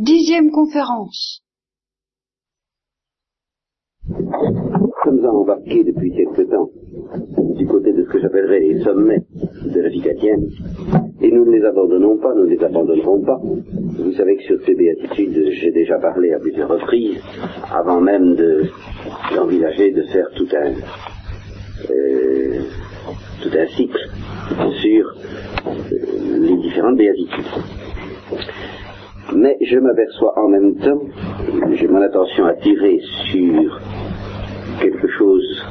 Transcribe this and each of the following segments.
Dixième conférence. Nous sommes embarqués depuis quelque temps du côté de ce que j'appellerais les sommets de la vie chrétienne, et nous ne les abandonnons pas, nous ne les abandonnerons pas. Vous savez que sur ces béatitudes, j'ai déjà parlé à plusieurs reprises, avant même d'envisager de, faire tout un, euh, tout un cycle sur euh, les différentes béatitudes. Mais je m'aperçois en même temps, j'ai mon attention attirée sur quelque chose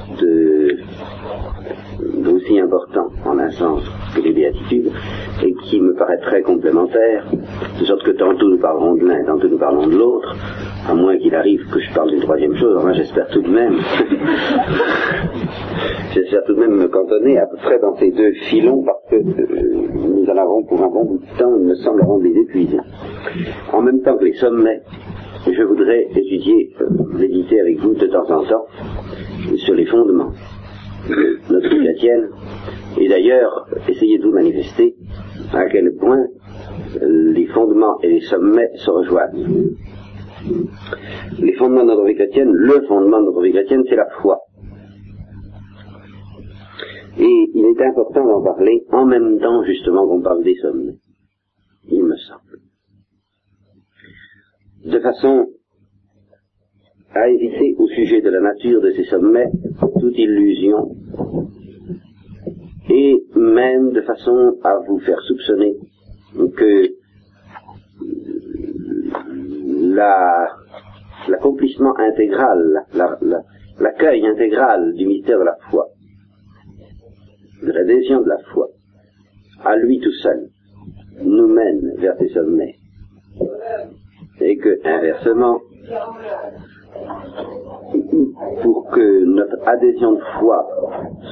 d'aussi important en un sens que les béatitudes et qui me paraît très complémentaire, de sorte que tantôt nous parlerons de l'un, tantôt nous parlons de l'autre, à moins qu'il arrive que je parle d'une troisième chose, enfin j'espère tout de même, j'espère tout de même me cantonner à peu près dans ces deux filons parce que euh, nous en avons pour un bon bout de temps, il me semble avant de les. En même temps que les sommets, je voudrais étudier, euh, méditer avec vous de temps en temps sur les fondements de notre chrétienne, et d'ailleurs essayer de vous manifester à quel point euh, les fondements et les sommets se rejoignent. Les fondements de notre vie chrétienne, le fondement de notre vie chrétienne, c'est la foi. Et il est important d'en parler en même temps justement qu'on parle des sommets, il me semble. De façon à éviter au sujet de la nature de ces sommets toute illusion et même de façon à vous faire soupçonner que l'accomplissement intégral, l'accueil intégral du mystère de la foi, de l'adhésion de la foi, à lui tout seul, nous mène vers ces sommets. Et que, inversement, pour que notre adhésion de foi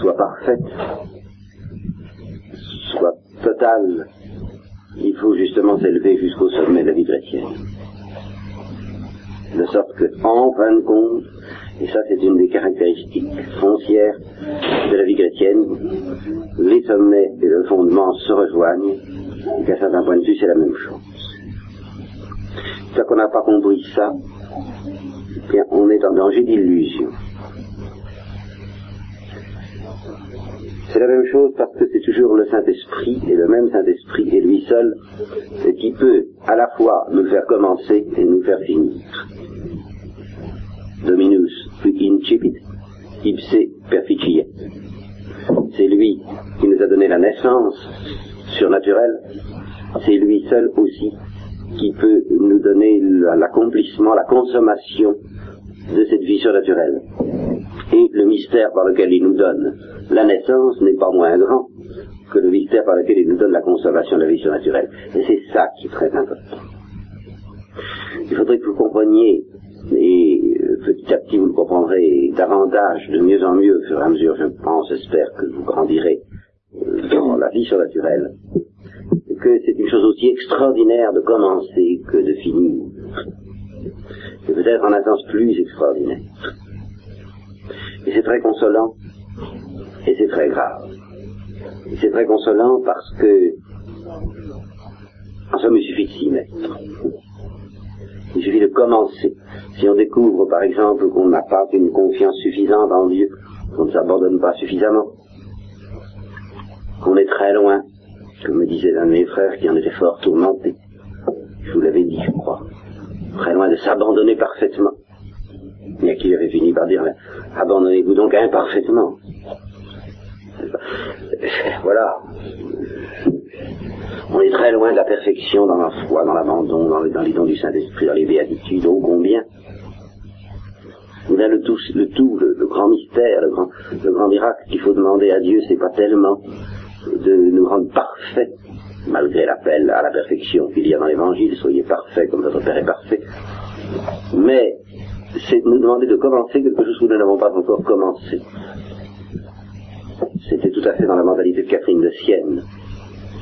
soit parfaite, soit totale, il faut justement s'élever jusqu'au sommet de la vie chrétienne. De sorte que, en fin de compte, et ça c'est une des caractéristiques foncières de la vie chrétienne, les sommets et le fondement se rejoignent, et qu'à certains points de vue c'est la même chose. Tant qu'on n'a pas compris ça, bien, on est en danger d'illusion. C'est la même chose parce que c'est toujours le Saint-Esprit, et le même Saint-Esprit, et lui seul, qui peut à la fois nous faire commencer et nous faire finir. Dominus qui incipit, ipse perficiet. C'est lui qui nous a donné la naissance surnaturelle, c'est lui seul aussi qui peut nous donner l'accomplissement, la consommation de cette vie surnaturelle. Et le mystère par lequel il nous donne la naissance n'est pas moins grand que le mystère par lequel il nous donne la conservation de la vie surnaturelle. Et c'est ça qui est très important. Il faudrait que vous compreniez, et euh, petit à petit vous le comprendrez davantage, de mieux en mieux, au fur et à mesure, je pense, j'espère que vous grandirez euh, dans la vie surnaturelle, que c'est une chose aussi extraordinaire de commencer que de finir. Et peut-être en un sens plus extraordinaire. Et c'est très consolant, et c'est très grave. C'est très consolant parce que, en somme, il suffit de s'y mettre. Il suffit de commencer. Si on découvre, par exemple, qu'on n'a pas une confiance suffisante en Dieu, qu'on ne s'abandonne pas suffisamment, qu'on est très loin, comme me disait l'un de mes frères qui en était fort tourmenté. Je vous l'avais dit, je crois. Très loin de s'abandonner parfaitement. Et à qui avait fini par dire, abandonnez-vous donc imparfaitement. Voilà. On est très loin de la perfection dans la foi, dans l'abandon, dans, les dons du Saint-Esprit, dans les béatitudes, ô combien. Là, le tout, le, tout le, grand mystère, le grand, le grand miracle qu'il faut demander à Dieu, c'est pas tellement de nous rendre parfaits, malgré l'appel à la perfection qu'il y a dans l'Évangile, soyez parfaits comme votre Père est parfait. Mais c'est de nous demander de commencer quelque chose que nous n'avons pas encore commencé. C'était tout à fait dans la mentalité de Catherine de Sienne,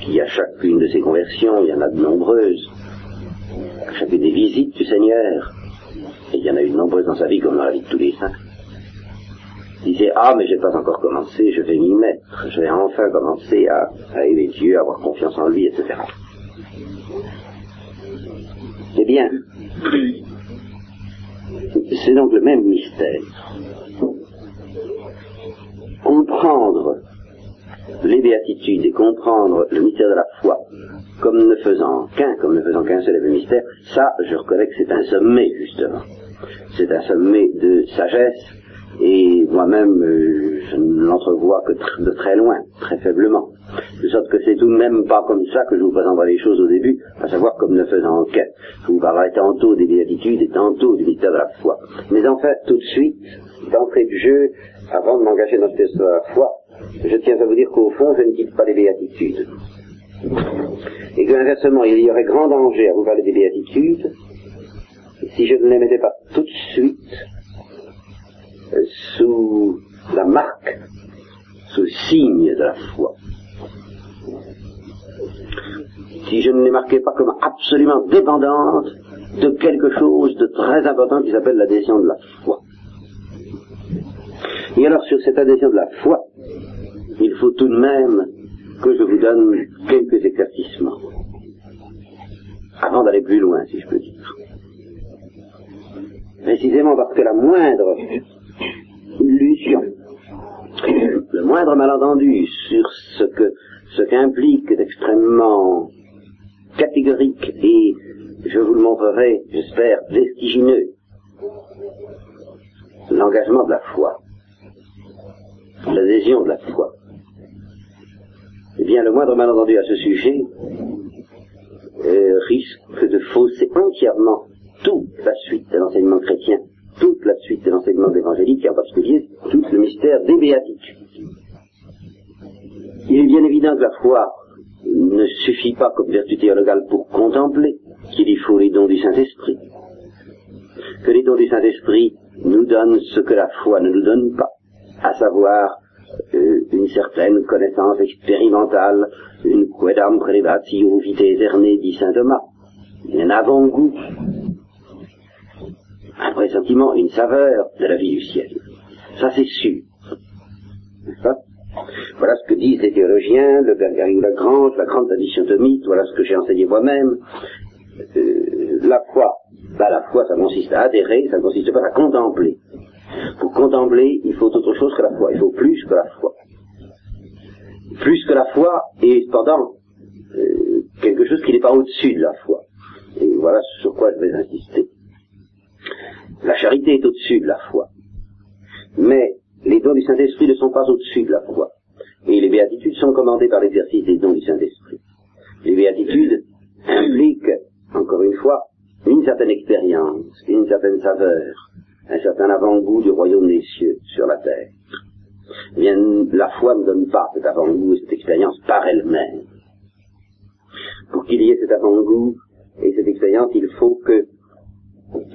qui à chacune de ses conversions, il y en a de nombreuses, à chacune des visites du Seigneur, et il y en a eu de nombreuses dans sa vie, comme dans la vie de tous les saints, disait Ah, mais j'ai pas encore commencé, je vais m'y mettre, je vais enfin commencer à, aimer Dieu, à avoir confiance en lui, etc. Eh bien, c'est donc le même mystère. Comprendre les béatitudes et comprendre le mystère de la foi comme ne faisant qu'un, comme ne faisant qu'un seul et mystère, ça, je reconnais que c'est un sommet, justement. C'est un sommet de sagesse, et moi-même, euh, je ne l'entrevois que de très loin, très faiblement. De sorte que c'est tout de même pas comme ça que je vous présenterai les choses au début, à savoir comme ne faisant qu'un. Je vous parlerai tantôt des béatitudes et tantôt du mystère de la foi. Mais en fait, tout de suite, d'entrée du jeu, avant de m'engager dans le test de la foi, je tiens à vous dire qu'au fond, je ne quitte pas les béatitudes. Et que inversement, il y aurait grand danger à vous parler des béatitudes si je ne les mettais pas tout de suite sous la marque, sous le signe de la foi. Si je ne les marquais pas comme absolument dépendantes de quelque chose de très important qui s'appelle l'adhésion de la foi. Et alors sur cette adhésion de la foi, il faut tout de même que je vous donne quelques éclaircissements. Avant d'aller plus loin, si je peux dire. Précisément parce que la moindre illusion, le moindre malentendu sur ce que ce qu'implique d'extrêmement catégorique et, je vous le montrerai, j'espère, vestigineux, l'engagement de la foi, l'adhésion de la foi, eh bien, le moindre malentendu à ce sujet euh, risque de fausser entièrement toute la suite de l'enseignement chrétien, toute la suite de l'enseignement évangélique, et en particulier tout le mystère des béatitudes. Il est bien évident que la foi ne suffit pas comme vertu théologale pour contempler, qu'il y faut les dons du Saint-Esprit. Que les dons du Saint-Esprit nous donnent ce que la foi ne nous donne pas, à savoir euh, une certaine connaissance expérimentale, une quedam prelevatio vite eterne, dit saint Thomas, un avant-goût, un pressentiment, une saveur de la vie du ciel. Ça c'est sûr. Voilà ce que disent les théologiens, le Père Garrigou Lagrange, la grande tradition thomite, voilà ce que j'ai enseigné moi-même. Euh, la foi, bah, la foi, ça consiste à adhérer, ça consiste pas à contempler. Pour contempler, il faut autre chose que la foi. Il faut plus que la foi. Plus que la foi, et cependant, euh, quelque chose qui n'est pas au-dessus de la foi. Et voilà sur quoi je vais insister. La charité est au-dessus de la foi. Mais les dons du Saint-Esprit ne sont pas au-dessus de la foi. Et les béatitudes sont commandées par l'exercice des dons du Saint-Esprit. Les béatitudes impliquent, encore une fois, une certaine expérience, une certaine saveur, un certain avant-goût du royaume des cieux sur la terre. Eh bien, la foi ne donne pas cet avant-goût et cette expérience par elle-même. Pour qu'il y ait cet avant-goût et cette expérience, il faut que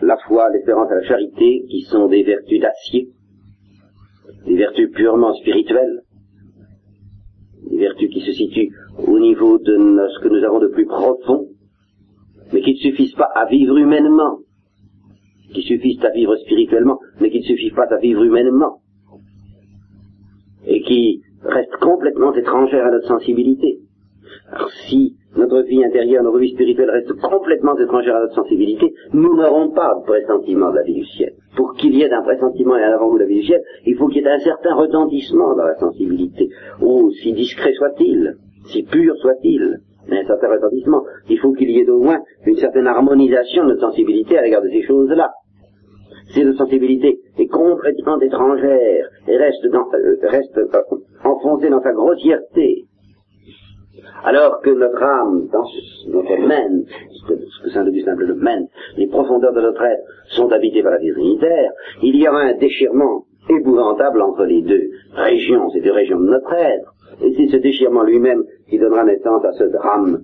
la foi, l'espérance et la charité, qui sont des vertus d'acier, des vertus purement spirituelles, des vertus qui se situent au niveau de ce que nous avons de plus profond, mais qui ne suffisent pas à vivre humainement, qui suffisent à vivre spirituellement, mais qui ne suffisent pas à vivre humainement, et qui restent complètement étrangères à notre sensibilité. Notre vie intérieure, notre vie spirituelle reste complètement étrangère à notre sensibilité, nous n'aurons pas de pressentiment de la vie du ciel. Pour qu'il y ait un pressentiment et un avant-goût de la vie du ciel, il faut qu'il y ait un certain retentissement dans la sensibilité. Oh, si discret soit-il, si pur soit-il, un certain retentissement, il faut qu'il y ait au moins une certaine harmonisation de notre sensibilité à l'égard de ces choses-là si notre sensibilité est complètement étrangère et reste, dans, euh, reste enfoncée dans sa grossièreté, alors que notre âme, dans notre mente, ce que Saint Augustin appelle le mente, les profondeurs de notre être sont habitées par la vie trinitaire, il y aura un déchirement épouvantable entre les deux régions, ces deux régions de notre être, et c'est ce déchirement lui-même qui donnera naissance à ce drame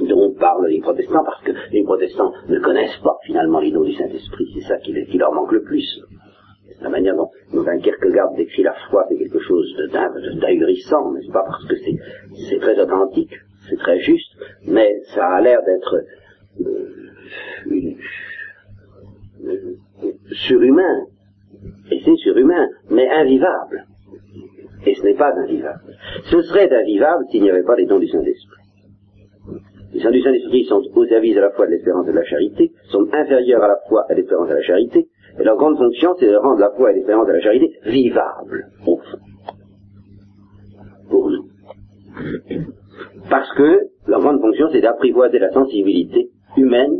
dont parlent les protestants, parce que les protestants ne connaissent pas finalement les dons du Saint-Esprit, c'est ça qui, leur manque le plus. La manière dont, un Kierkegaard décrit la foi, c'est quelque chose d'ahurissant, n'est-ce pas, parce que c'est très authentique, c'est très juste, mais ça a l'air d'être euh, surhumain, et c'est surhumain, mais invivable. Et ce n'est pas invivable. Ce serait invivable s'il n'y avait pas les dons du Saint-Esprit. Les saints du Saint-Esprit sont au service à la fois de l'espérance et de la charité, sont inférieurs à la foi à l'espérance et à la charité, et leur grande fonction, c'est de rendre la foi et l'espérance et la charité vivables, au fond, pour nous. Parce que leur grande fonction, c'est d'apprivoiser la sensibilité humaine,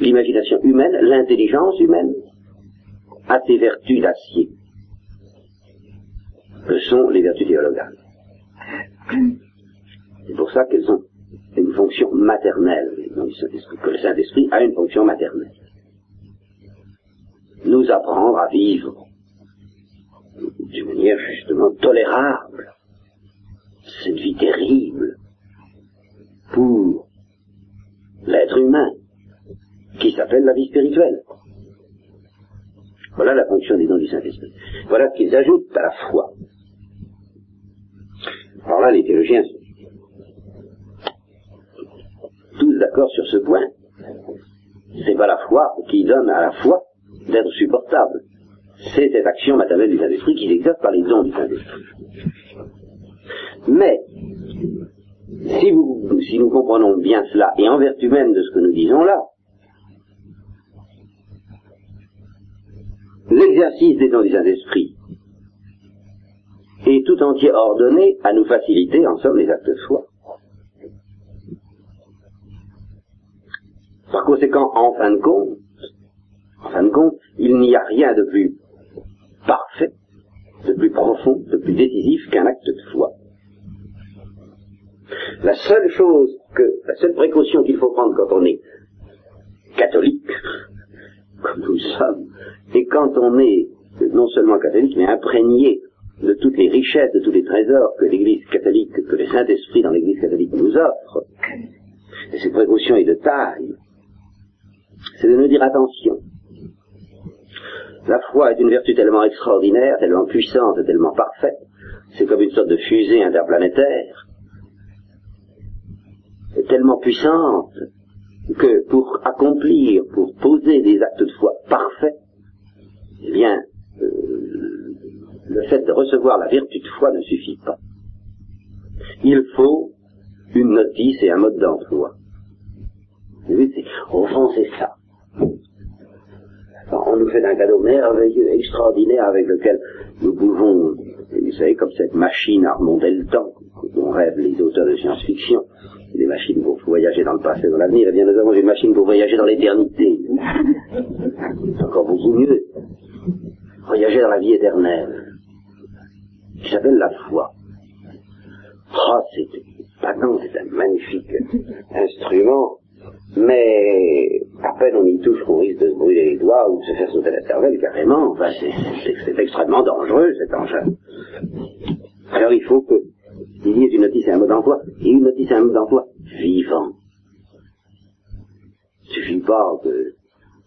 l'imagination humaine, l'intelligence humaine, à ces vertus d'acier, que sont les vertus théologales. C'est pour ça qu'elles ont une fonction maternelle, que le Saint-Esprit a une fonction maternelle. Nous apprendre à vivre d'une manière justement tolérable cette vie terrible pour l'être humain qui s'appelle la vie spirituelle. Voilà la fonction des dons du Saint-Esprit. Voilà qu'ils ajoutent à la foi. Alors là, les théologiens tous d'accord sur ce point. C'est pas la foi qui donne à la foi d'être supportable. C'est cette action maternelle du Saint-Esprit qui s'exerce par les dons du Saint-Esprit. Mais, si, si nous comprenons bien cela, et en vertu même de ce que nous disons là, l'exercice des dons du Saint-Esprit est tout entier ordonné à nous faciliter, en somme, les actes de foi. Par conséquent, en fin de compte, en fin de compte, il n'y a rien de plus parfait, de plus profond, de plus décisif qu'un acte de foi. La seule chose que, la seule précaution qu'il faut prendre quand on est catholique, comme nous sommes, et quand on est non seulement catholique, mais imprégné de toutes les richesses, de tous les trésors que l'Église catholique, que le Saint-Esprit dans l'Église catholique nous offre, et cette précaution est de taille, c'est de nous dire attention. La foi est une vertu tellement extraordinaire, tellement puissante, tellement parfaite, c'est comme une sorte de fusée interplanétaire, tellement puissante que pour accomplir, pour poser des actes de foi parfaits, eh bien, euh, le fait de recevoir la vertu de foi ne suffit pas. Il faut une notice et un mode d'emploi. Au fond, c'est ça. On nous fait un cadeau merveilleux, extraordinaire, avec lequel nous pouvons, vous savez, comme cette machine à remonter le temps, dont rêvent les auteurs de science-fiction, des machines pour voyager dans le passé, dans l'avenir, eh bien nous avons une machine pour voyager dans l'éternité. C'est encore beaucoup mieux. Voyager dans la vie éternelle, qui s'appelle la foi. Oh, c'est, c'est un magnifique instrument mais à peine on y touche qu'on risque de se brûler les doigts ou de se faire sauter la cervelle carrément. Enfin, c'est extrêmement dangereux cet engin. Alors il faut que il y ait une notice et un mode d'emploi, et une notice et un mode d'emploi vivant. Il suffit pas que,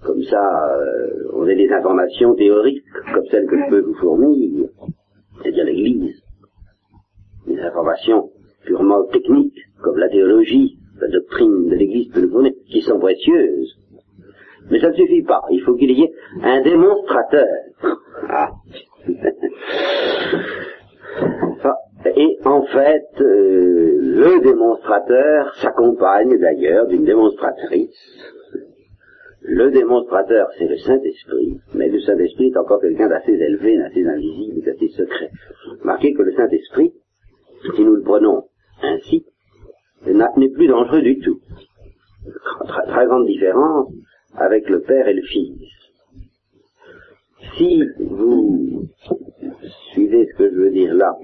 comme ça, euh, on ait des informations théoriques, comme celles que je peux vous fournir, c'est-à-dire l'Église. Des informations purement techniques, comme la théologie, la doctrine de l'Église peut nous fournir, qui sont précieuses. Mais ça ne suffit pas. Il faut qu'il y ait un démonstrateur. Ah. Et en fait, euh, le démonstrateur s'accompagne d'ailleurs d'une démonstratrice. Le démonstrateur, c'est le Saint-Esprit, mais le Saint-Esprit est encore quelqu'un d'assez élevé, d'assez invisible, d'assez secret. Marquez que le Saint-Esprit, si nous le prenons ainsi, n'est plus dangereux du tout. Très, grande différence avec le Père et le Fils. Si vous suivez ce que je veux dire là,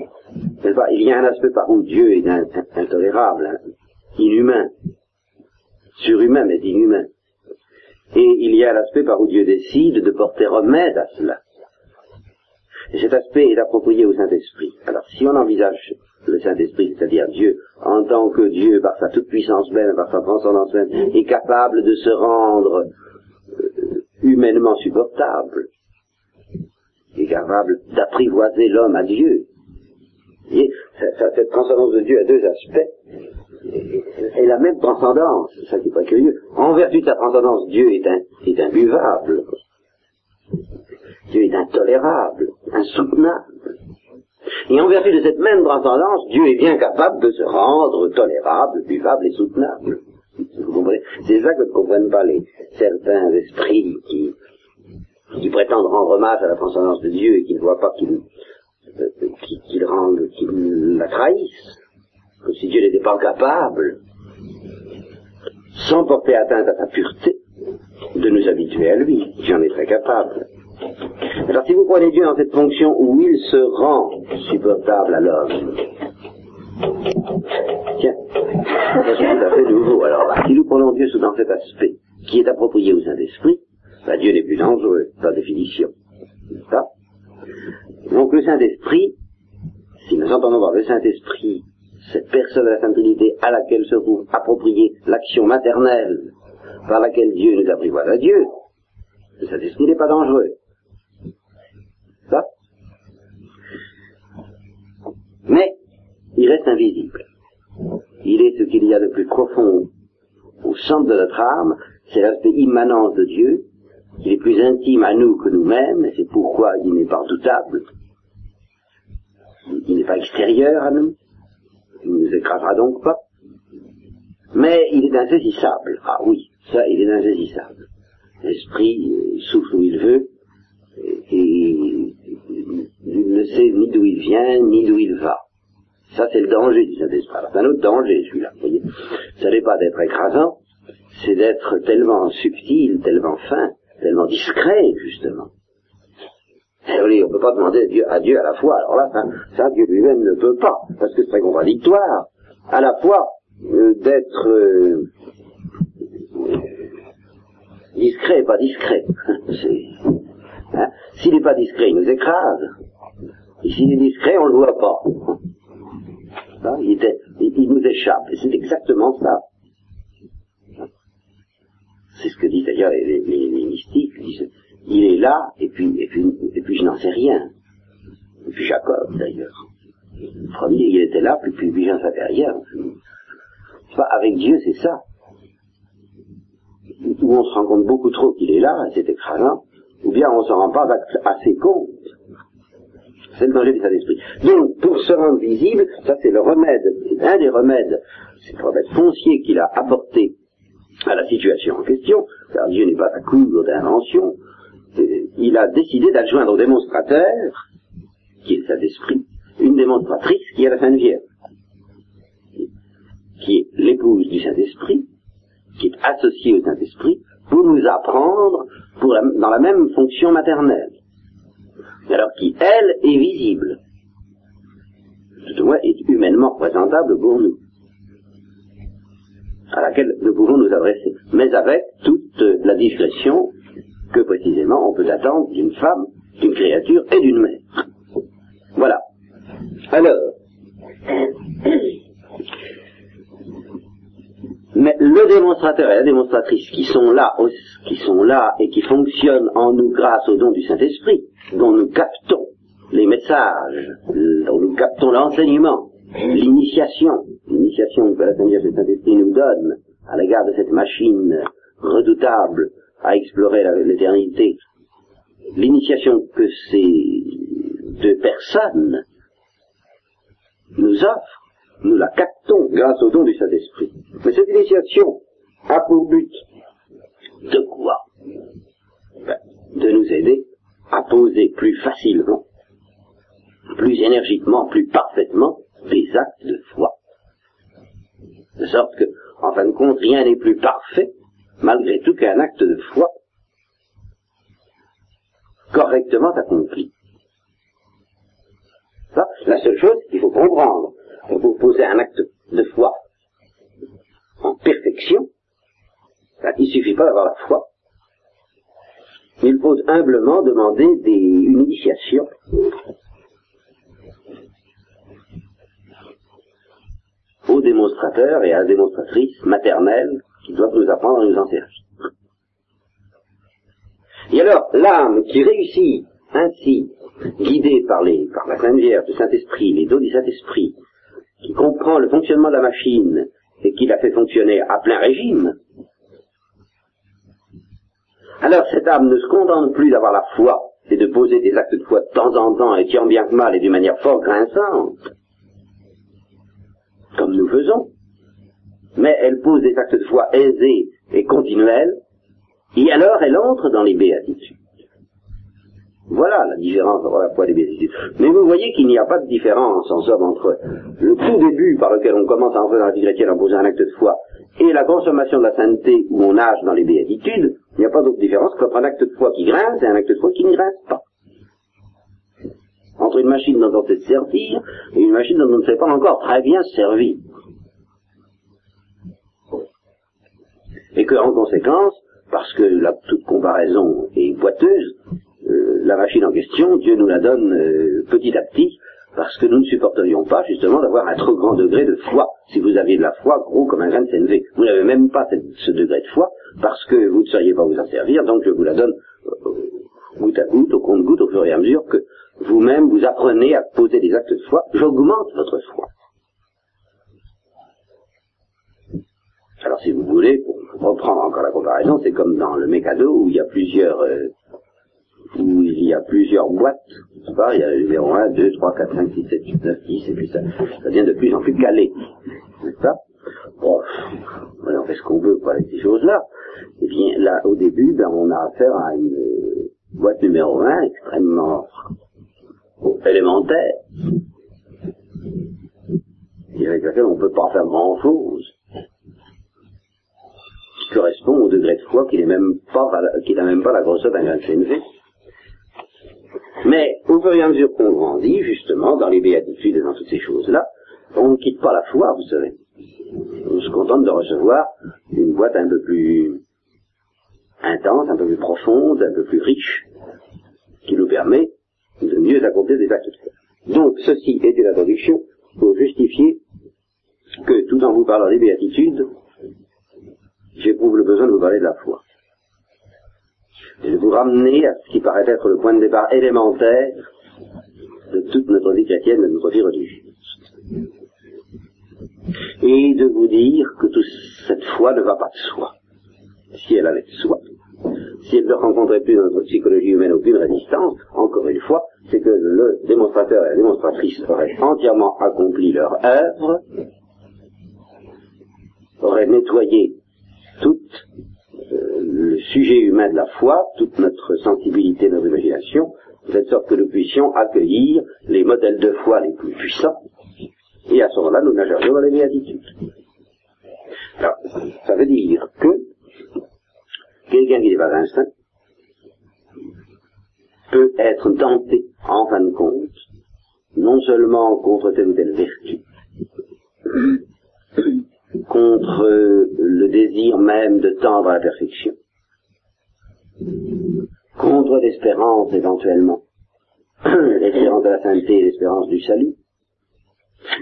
il y a un aspect par où Dieu est intolérable, hein, inhumain, surhumain mais inhumain. Et il y a l'aspect par où Dieu décide de porter remède à cela. Et cet aspect est approprié au Saint-Esprit. Alors si on envisage le Saint-Esprit, c'est-à-dire Dieu, en tant que Dieu, par sa toute-puissance même, par sa transcendance même, est capable de se rendre euh, humainement supportable, est capable d'apprivoiser l'homme à Dieu. Et cette transcendance de Dieu a deux aspects, et la même transcendance, c'est ça qui est très curieux. En vertu de sa transcendance, Dieu est imbuvable. Dieu est intolérable, insoutenable. Et en vertu de cette même transcendance, Dieu est bien capable de se rendre tolérable, buvable et soutenable. comprenez? C'est ça que ne comprennent pas les certains esprits qui, qui prétendent rendre hommage à la transcendance de Dieu et qui ne voient pas qu'ils euh, la trahissent, comme si Dieu n'était pas capable, sans porter atteinte à sa pureté, de nous habituer à lui. J'en ai très capable. Alors si vous prenez Dieu dans cette fonction où il se rend supportable à l'homme, tiens, c'est tout à fait nouveau. Alors si nous prenons Dieu sous dans cet aspect qui est approprié au Saint-Esprit, ben, Dieu n'est plus dangereux, par définition. Ça Donc le Saint-Esprit, si nous entendons voir le Saint-Esprit, cette personne de la Sainte Trinité à laquelle se trouve appropriée l'action maternelle par laquelle Dieu nous apprivoise à Dieu, le Saint-Esprit n'est pas dangereux. Ça Mais il reste invisible. Il est ce qu'il y a de plus profond au centre de notre âme, c'est l'aspect immanent de Dieu, il est plus intime à nous que nous-mêmes, et c'est pourquoi il n'est pas redoutable. Il n'est pas extérieur à nous, il ne nous écrasera donc pas. Mais il est insaisissable. Ah oui, ça, il est insaisissable. L'esprit souffle où il veut, ne sait ni d'où il vient, ni d'où il va. Ça, c'est le danger du Saint-Esprit. C'est un autre danger, celui-là. Vous voyez, ça n'est pas d'être écrasant, c'est d'être tellement subtil, tellement fin, tellement discret, justement. Et on ne peut pas demander à Dieu, à Dieu à la fois. Alors là, ça, Dieu lui-même ne peut pas, parce que c'est très contradictoire. À la fois euh, d'être euh, discret et pas discret. hein s'il n'est pas discret, il nous écrase. S'il est discret, on ne le voit pas. il, nous échappe. Et c'est exactement ça. C'est ce que disent d'ailleurs les, mystiques. il est là, et puis, et puis, et puis je n'en sais rien. Et puis Jacob, d'ailleurs. Le premier, il était là, puis, puis, puis j'en savais rien. avec Dieu, c'est ça. Où on se rend compte beaucoup trop qu'il est là, c'est écrasant, ou bien on ne s'en rend pas assez compte. C'est le danger de Saint-Esprit. Donc, pour se rendre visible, ça c'est le remède, c'est un des remèdes, c'est le remède foncier qu'il a apporté à la situation en question, car Dieu n'est pas à court d'invention, il a décidé d'adjoindre au démonstrateur, qui est Saint-Esprit, une démonstratrice qui est la Sainte Vierge, qui est l'épouse du Saint-Esprit, qui est associée au Saint-Esprit, pour nous apprendre pour dans la même fonction maternelle. Alors qui, elle, est visible, tout au moins est humainement représentable pour nous à laquelle nous pouvons nous adresser, mais avec toute la discrétion que précisément on peut attendre d'une femme, d'une créature et d'une mère. Voilà. Alors, mais le démonstrateur et la démonstratrice qui sont là, qui sont là et qui fonctionnent en nous grâce au don du Saint-Esprit, dont nous captons les messages, dont nous captons l'enseignement, l'initiation, l'initiation que la Sainte Saint-Esprit nous donne à l'égard de cette machine redoutable à explorer l'éternité, l'initiation que ces deux personnes nous offrent, nous la captons grâce au don du Saint-Esprit. Mais cette initiation a pour but de quoi? Ben, De nous aider à poser plus facilement, plus énergiquement, plus parfaitement des actes de foi. De sorte que, en fin de compte, rien n'est plus parfait, malgré tout, qu'un acte de foi correctement accompli. La seule chose qu'il faut comprendre pour poser un acte de foi en perfection, il ne suffit pas d'avoir la foi. Il faut humblement demander une initiation aux démonstrateurs et à la démonstratrice maternelle qui doivent nous apprendre à nous en servir. Et alors, l'âme qui réussit ainsi, guidée par, la Sainte Vierge, le Saint-Esprit, les dons du Saint-Esprit, qui comprend le fonctionnement de la machine et qui la fait fonctionner à plein régime, alors cette âme ne se contente plus d'avoir la foi et de poser des actes de foi de temps en temps et tant bien que mal et d'une manière fort grinçante, comme nous faisons, mais elle pose des actes de foi aisés et continuels, et alors elle entre dans les béatitudes. Voilà la différence entre la foi et les béatitudes. Mais vous voyez qu'il n'y a pas de différence en somme entre le tout début par lequel on commence à entrer dans la vie chrétienne en posant un acte de foi et la consommation de la sainteté où on nage dans les béatitudes, il n'y a pas d'autre différence qu'entre un acte de foi qui grince et un acte de foi qui ne grince pas. Entre une machine dont on sait se servir et une machine dont on ne sait pas encore très bien se servir. Et que, en conséquence, parce que la, toute comparaison est boiteuse, euh, la machine en question, Dieu nous la donne euh, petit à petit, parce que nous ne supporterions pas justement d'avoir un trop grand degré de foi. Si vous aviez de la foi gros comme un grain de CNV, vous n'avez même pas ce degré de foi parce que vous ne sauriez pas vous en servir, donc je vous la donne euh, goutte à goutte, au compte-goutte, au fur et à mesure que vous-même vous apprenez à poser des actes de foi. J'augmente votre foi. Alors si vous voulez, pour reprendre encore la comparaison, c'est comme dans le mécado où il y a plusieurs euh, où il y a plusieurs boîtes, pas, il y a le numéro 1, 2, 3, 4, 5, 6, 7, 8, 9, 10, et puis ça, ça devient de plus en plus calé. N'est-ce pas? Bon, on fait ce qu'on veut avec ces choses-là. Eh bien, là, au début, ben, on a affaire à une euh, boîte numéro 1 extrêmement élémentaire, et avec laquelle on ne peut pas faire grand-chose, qui correspond au degré de foi qui n'est même n'a même pas la grosseur d'un grain de CNV. Mais au fur et à mesure qu'on grandit, justement, dans les béatitudes et dans toutes ces choses-là, on ne quitte pas la foi, vous savez. On se contente de recevoir une boîte un peu plus intense, un peu plus profonde, un peu plus riche, qui nous permet de mieux accomplir des actes. Donc, ceci était l'introduction pour justifier que, tout en vous parlant des béatitudes, j'éprouve le besoin de vous parler de la foi et de vous ramener à ce qui paraît être le point de départ élémentaire de toute notre vie chrétienne, de notre vie religieuse. Et de vous dire que toute cette foi ne va pas de soi. Si elle allait de soi, si elle ne rencontrait plus dans notre psychologie humaine aucune résistance, encore une fois, c'est que le démonstrateur et la démonstratrice auraient entièrement accompli leur œuvre, auraient nettoyé toute le sujet humain de la foi, toute notre sensibilité, notre imagination, de sorte que nous puissions accueillir les modèles de foi les plus puissants, et à ce moment-là, nous nagerions dans les béatitudes. Alors, ça veut dire que quelqu'un qui n'est pas un peut être tenté, en fin de compte, non seulement contre telle ou telle vertu, contre le désir même de tendre à la perfection, contre l'espérance éventuellement, l'espérance de la sainteté et l'espérance du salut,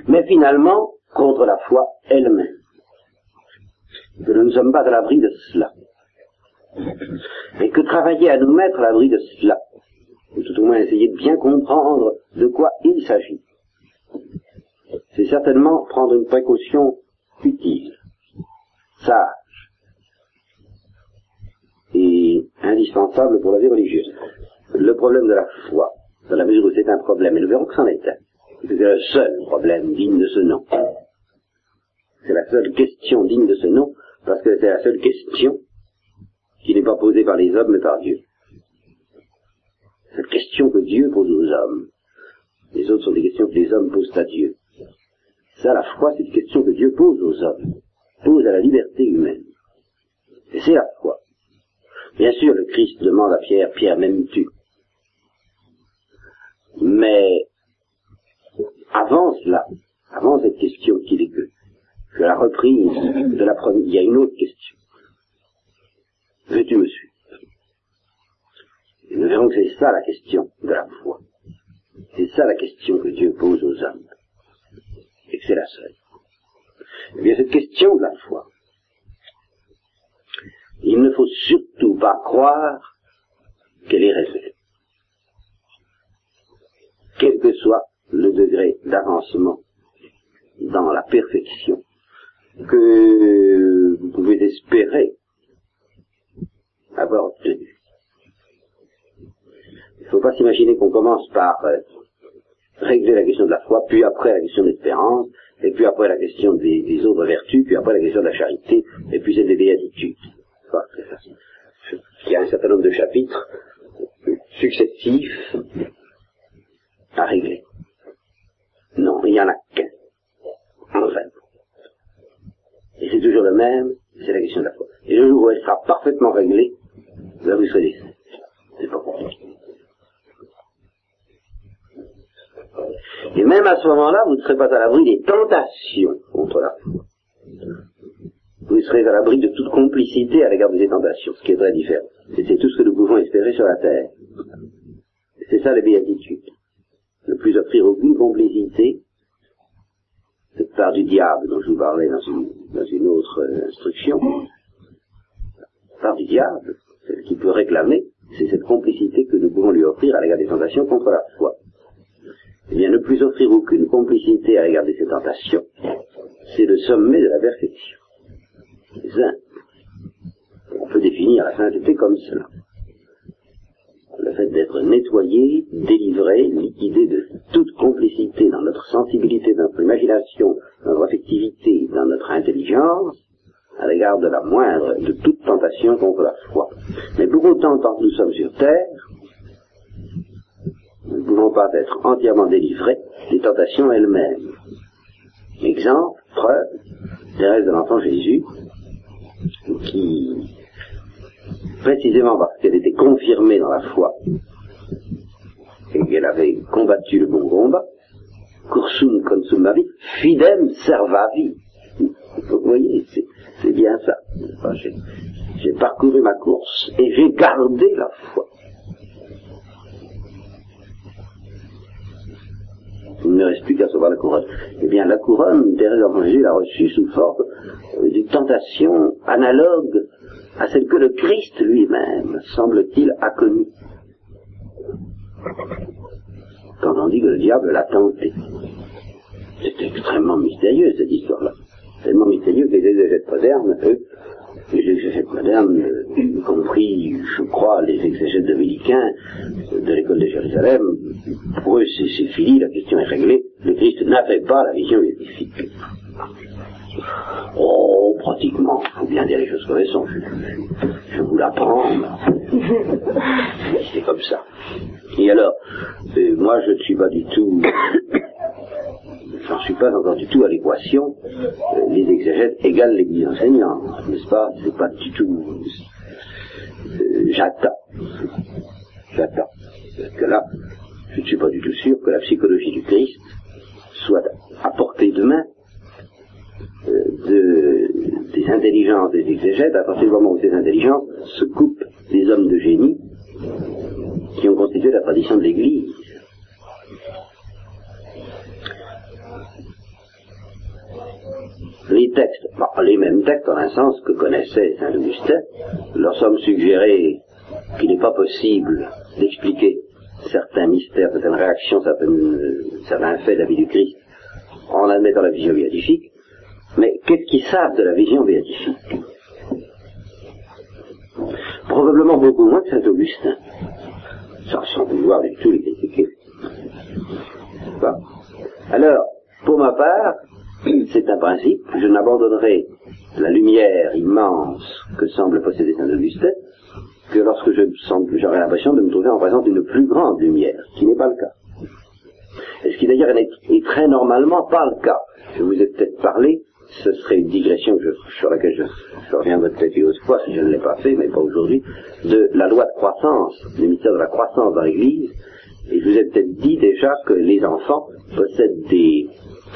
mais finalement contre la foi elle-même. Que nous ne sommes pas à l'abri de cela. Et que travailler à nous mettre à l'abri de cela, ou tout au moins essayer de bien comprendre de quoi il s'agit, c'est certainement prendre une précaution utile, sage et indispensable pour la vie religieuse. Le problème de la foi, dans la mesure où c'est un problème, et nous verrons que c'en est un, c'est le seul problème digne de ce nom. C'est la seule question digne de ce nom, parce que c'est la seule question qui n'est pas posée par les hommes, mais par Dieu. Cette question que Dieu pose aux hommes. Les autres sont des questions que les hommes posent à Dieu. Ça, la foi, c'est une question que Dieu pose aux hommes, pose à la liberté humaine. Et c'est la foi. Bien sûr, le Christ demande à Pierre, Pierre, m'aimes-tu? Mais avant cela, avant cette question qu'il est que, que la reprise de la première, il y a une autre question. Veux-tu me suivre? Nous verrons que c'est ça la question de la foi. C'est ça la question que Dieu pose aux hommes et que c'est la seule. Eh bien, cette question de la foi, il ne faut surtout pas croire qu'elle est révélée. Quel que soit le degré d'avancement dans la perfection que vous pouvez espérer avoir obtenu. Il ne faut pas s'imaginer qu'on commence par euh, régler la question de la foi, puis après la question de l'espérance, et puis après la question des, autres vertus, puis après la question de la charité, et puis c'est des béatitudes. Il y a un certain nombre de chapitres successifs à régler. Non, il n'y en a qu'un, en fait. Et c'est toujours le même, c'est la question de la foi. Et le jour où elle sera parfaitement réglée, vous serez C'est pas compliqué. Et même à ce moment-là, vous ne serez pas à l'abri des tentations contre la foi. Vous serez à l'abri de toute complicité à l'égard des tentations, ce qui est très différent. C'est tout ce que nous pouvons espérer sur la terre. C'est ça la béatitude. Plus offrir aucune complicité de part du diable dont je vous parlais dans une, autre euh, instruction, part du diable, celle qui peut réclamer, c'est cette complicité que nous pouvons lui offrir à l'égard des tentations contre la foi eh bien, ne plus offrir aucune complicité à regarder ces tentations, c'est le sommet de la perfection. On peut définir la sainteté comme cela. Le fait d'être nettoyé, délivré, liquidé de toute complicité dans notre sensibilité, dans notre imagination, dans notre affectivité, dans notre intelligence, à l'égard de la moindre, de toute tentation contre la foi. Mais pour autant, tant que nous sommes sur terre, nous ne pouvons pas être entièrement délivrés des tentations elles-mêmes. Exemple, preuve, Thérèse de l'enfant Jésus, qui, précisément parce qu'elle était confirmée dans la foi, et qu'elle avait combattu le bon combat, cursum consumavi, fidem servavi. Vous voyez, c'est bien ça. J'ai parcouru ma course et j'ai gardé la foi. il ne reste plus qu'à recevoir la couronne. Eh bien, la couronne, Thérèse Jésus l'a reçue sous forme d'une tentation analogue à celle que le Christ lui-même, semble-t-il, a connue. Quand on dit que le diable l'a tenté. C'est extrêmement mystérieux, cette histoire-là. Tellement mystérieux que les exégètes modernes, eux, les exégètes modernes, y compris, je crois, les exégètes dominicains de l'école de Jérusalem, pour eux c'est fini, la question est réglée, le Christ n'avait pas la vision béatifique. Oh, pratiquement, il faut bien dire les choses comme elles sont, je, je vous l'apprends. C'est comme ça. Et alors, euh, moi je ne suis pas du tout j'en suis pas encore du tout à l'équation, euh, les exégètes égale l'église enseignante, n'est-ce pas? C'est pas du tout. Euh, j'attends. J'attends. Parce que là, je ne suis pas du tout sûr que la psychologie du Christ soit à portée des intelligences des exégètes à partir du moment où ces intelligences se coupent des hommes de génie qui ont constitué la tradition de l'Église. les textes, les mêmes textes en un sens que connaissait Saint Augustin, leur sommes suggérés qu'il n'est pas possible d'expliquer certains mystères, certaines réactions, certains faits de la vie du Christ en admettant la vision béatifique. Mais qu'est-ce qu'ils savent de la vision béatifique? Probablement beaucoup moins que Saint Augustin, sans vouloir du tout les critiquer. Alors, pour ma part, c'est un principe, je n'abandonnerai la lumière immense que semble posséder Saint-Augustin que lorsque j'aurai l'impression de me trouver en présence d'une plus grande lumière, ce qui n'est pas le cas. Et ce qui d'ailleurs est, très normalement pas le cas? Je vous ai peut-être parlé, ce serait une digression sur laquelle je, je reviendrai peut-être une autre fois si je ne l'ai pas fait, mais pas aujourd'hui, de la loi de croissance, le mystère de la croissance dans l'Église. Et je vous ai peut-être dit déjà que les enfants possèdent des,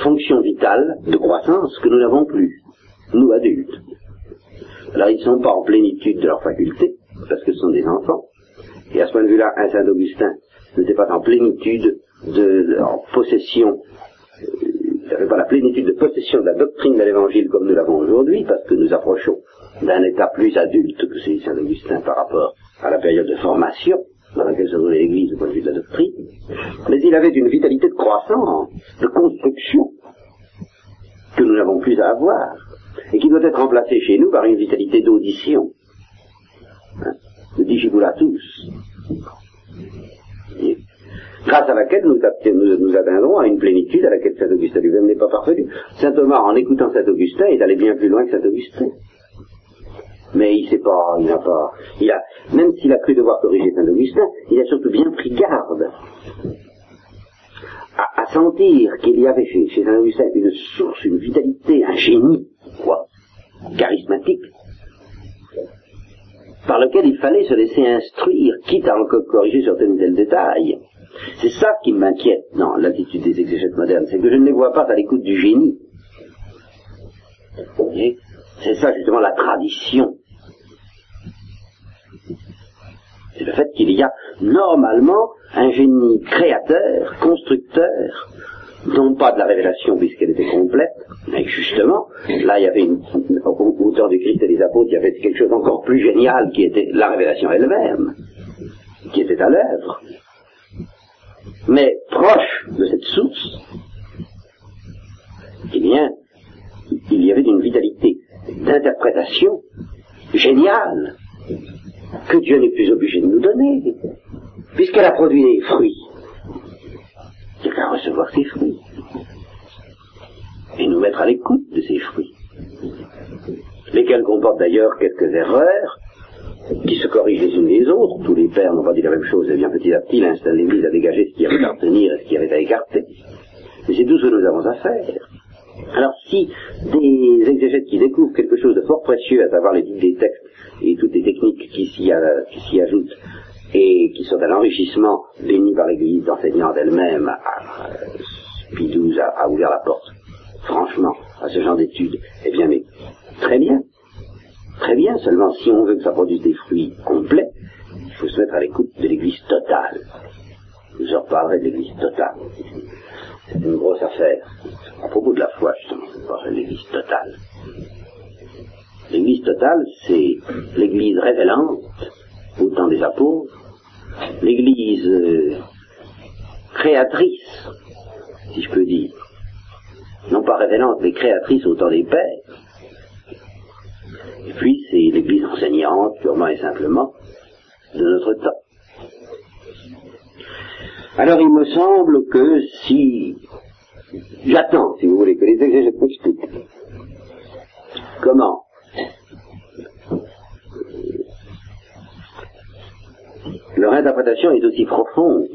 fonction vitale de croissance que nous n'avons plus, nous adultes. Alors ils ne sont pas en plénitude de leurs facultés, parce que ce sont des enfants. Et à ce point de vue-là, un Saint Augustin n'était pas en plénitude de, en possession, n'avait pas la plénitude de possession de la doctrine de l'Évangile comme nous l'avons aujourd'hui, parce que nous approchons d'un état plus adulte que celui de Saint Augustin par rapport à la période de formation dans laquelle se trouvait l'Église au point de vue de la doctrine, mais il avait une vitalité de croissance, de construction, que nous n'avons plus à avoir, et qui doit être remplacée chez nous par une vitalité d'audition, hein, de digibulatus. Grâce à laquelle nous, nous, atteindrons à une plénitude à laquelle Saint Augustin lui-même n'est pas parvenu. Saint Thomas, en écoutant Saint Augustin, est allé bien plus loin que Saint Augustin. Mais il sait pas, il n'a pas, il a, même s'il a cru devoir corriger Saint Augustin, il a surtout bien pris garde à, sentir qu'il y avait chez, Saint Augustin une source, une vitalité, un génie, quoi, charismatique, par lequel il fallait se laisser instruire, quitte à encore corriger sur tel ou tel détail. C'est ça qui m'inquiète dans l'attitude des exégètes modernes, c'est que je ne les vois pas à l'écoute du génie. C'est ça justement la tradition. C'est le fait qu'il y a normalement un génie créateur, constructeur, non pas de la révélation puisqu'elle était complète, mais justement, là il y avait une, au, temps du Christ et des apôtres, il y avait quelque chose d'encore plus génial qui était la révélation elle-même, qui était à l'œuvre. Mais proche de cette source, eh bien, il y avait une vitalité d'interprétation géniale que Dieu n'est plus obligé de nous donner, puisqu'elle a produit des fruits. Il qu'à recevoir ses fruits et nous mettre à l'écoute de ces fruits, lesquels comportent d'ailleurs quelques erreurs qui se corrigent les unes les autres. Tous les pères n'ont pas dit la même chose, et bien petit à petit l'instinct de l'Église à dégager ce qui avait à retenir et ce qui avait à écarter. Mais c'est tout ce que nous avons à faire. Alors si des exégètes qui découvrent quelque chose de fort précieux, à savoir les des textes et toutes les techniques qui s'y ajoutent, et qui sont un enrichissement béni par l'Église d'enseignants d'elle-même, Pie XII a, ouvert la porte, franchement, à ce genre d'études, eh bien, mais très bien, très bien, seulement si on veut que ça produise des fruits complets, il faut se mettre à l'écoute de l'Église totale. Je reparlerai de l'Église totale. C'est une grosse affaire. À propos de la foi, justement, je parlerai de l'Église totale. L'Église totale, c'est l'Église révélante au temps des apôtres, l'Église euh, créatrice, si je peux dire, non pas révélante, mais créatrice au temps des pères, puis c'est l'Église enseignante, purement et simplement, de notre temps. Alors il me semble que si j'attends, si vous voulez, que les exégètes m'expliquent comment leur interprétation est aussi profonde.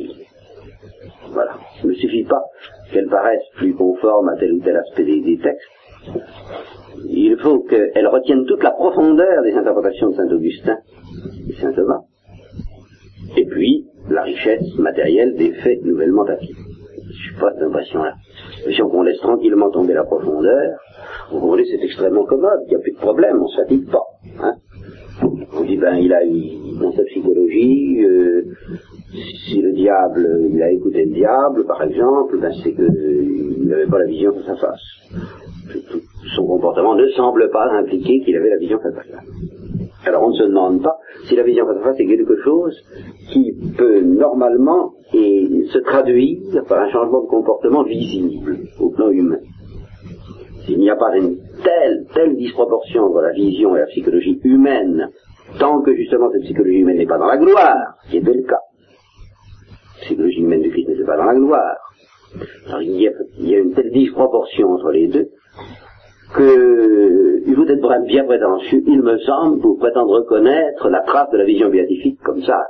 Voilà. Il ne suffit pas qu'elle paraisse plus conforme à tel ou tel aspect des, textes. Il faut qu'elle retienne toute la profondeur des interprétations de Saint Augustin et Saint Thomas. Et puis, la richesse matérielle des faits nouvellement acquis. Je suis pas cette impression-là. Si on laisse tranquillement tomber la profondeur, vous voyez, c'est extrêmement commode, il n'y a plus de problème, on ne se pas. Hein. On dit, ben, il a eu dans sa psychologie, euh, si le diable, il a écouté le diable, par exemple, ben, c'est qu'il n'avait pas la vision face à face. Son comportement ne semble pas impliquer qu'il avait la vision face à face. Alors on ne se demande pas si la vision face à face est quelque chose qui peut normalement et se traduire par un changement de comportement visible au plan humain. S'il n'y a pas une telle, telle disproportion entre la vision et la psychologie humaine tant que justement cette psychologie humaine n'est pas dans la gloire, qui était le cas. La psychologie humaine du Christ n'était pas dans la gloire. Alors il y, a, une telle disproportion entre les deux que il faut être bien prétentieux, il me semble, pour prétendre reconnaître la trace de la vision béatifique comme ça,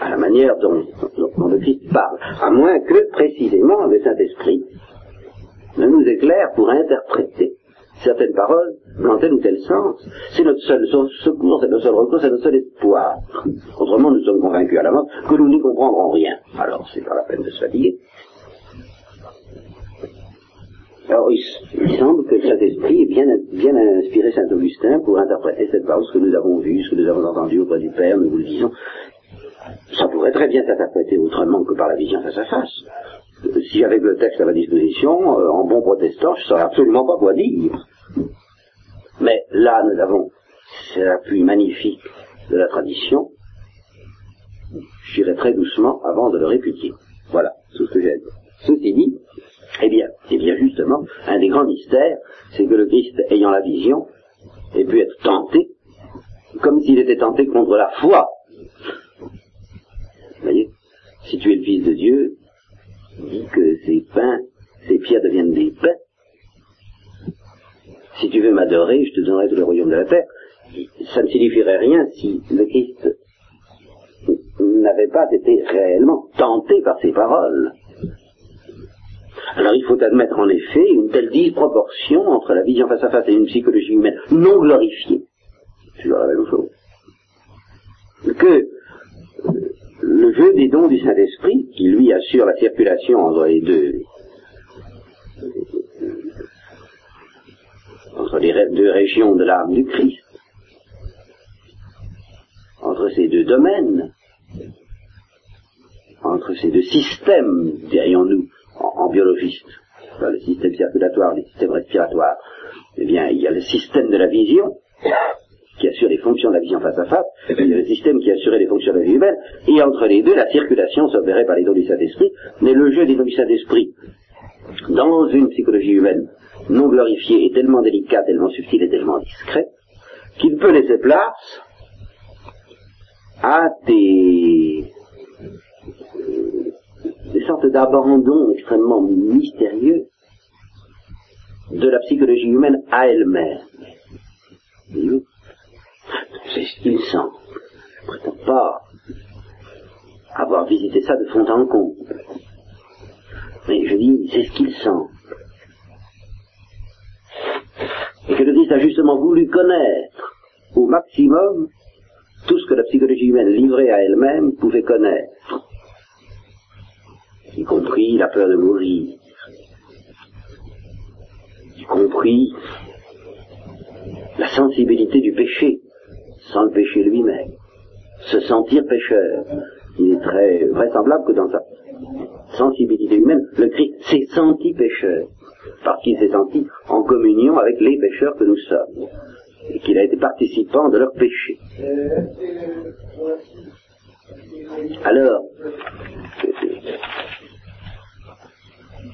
à la manière dont, dont le Christ parle, à moins que précisément le Saint-Esprit ne nous éclaire pour interpréter certaines paroles dans tel ou tel sens. C'est notre seul secours, c'est notre seul recours, c'est notre seul espoir. Autrement, nous sommes convaincus à l'avance que nous n'y comprendrons rien. Alors, c'est pas la peine de se fatiguer. Alors, il, semble que cet esprit ait bien, inspiré Saint Augustin pour interpréter cette parole, ce que nous avons vu, ce que nous avons entendu auprès du Père, nous vous le disons. Ça pourrait très bien s'interpréter autrement que par la vision face à face. Si avec le texte à ma disposition, euh, en bon protestant, je ne saurais absolument pas quoi dire. Mais là, nous avons l'appui magnifique de la tradition. J'irai très doucement avant de le répudier. Voilà tout ce que j'ai à. Ceci dit, eh bien, eh bien justement, un des grands mystères, c'est que le Christ, ayant la vision, ait pu être tenté, comme s'il était tenté contre la foi. Vous voyez si tu es le Fils de Dieu, dis que ces pains, ces pierres deviennent des pains. Si tu veux m'adorer, je te donnerai tout le royaume de la terre. Ça ne signifierait rien si le Christ n'avait pas été réellement tenté par ces paroles. Alors il faut admettre en effet une telle disproportion entre la vision face à face et une psychologie humaine non glorifiée. La même chose. Que le jeu des dons du Saint-Esprit, qui lui assure la circulation entre les deux, entre les deux régions de l'âme du Christ, entre ces deux domaines, entre ces deux systèmes, dirions-nous, en, en biologiste, le système circulatoire, le système respiratoire, eh bien, il y a le système de la vision, qui assure les fonctions de la vision face à face, il y a le système qui assure les fonctions de la vie humaine, et entre les deux, la circulation s'opérait par les dons du Saint-Esprit, mais le jeu des dons du Saint-Esprit, dans une psychologie humaine non glorifiée, est tellement délicat, tellement subtil et tellement discret, qu'il peut laisser place à des, d'abandons extrêmement mystérieux de la psychologie humaine à elle-même. C'est ce qu'il semble. Je ne prétends pas avoir visité ça de fond en comble. Mais je dis, c'est ce qu'il semble. Et que le Christ a justement voulu connaître au maximum tout ce que la psychologie humaine livrée à elle-même pouvait connaître, y compris la peur de mourir, y compris la sensibilité du péché, sans le péché lui-même, se sentir pécheur. Il est très vraisemblable que dans sa sensibilité humaine, le Christ s'est senti pécheur, parce qu'il s'est senti en communion avec les pécheurs que nous sommes, et qu'il a été participant de leur péché. Alors,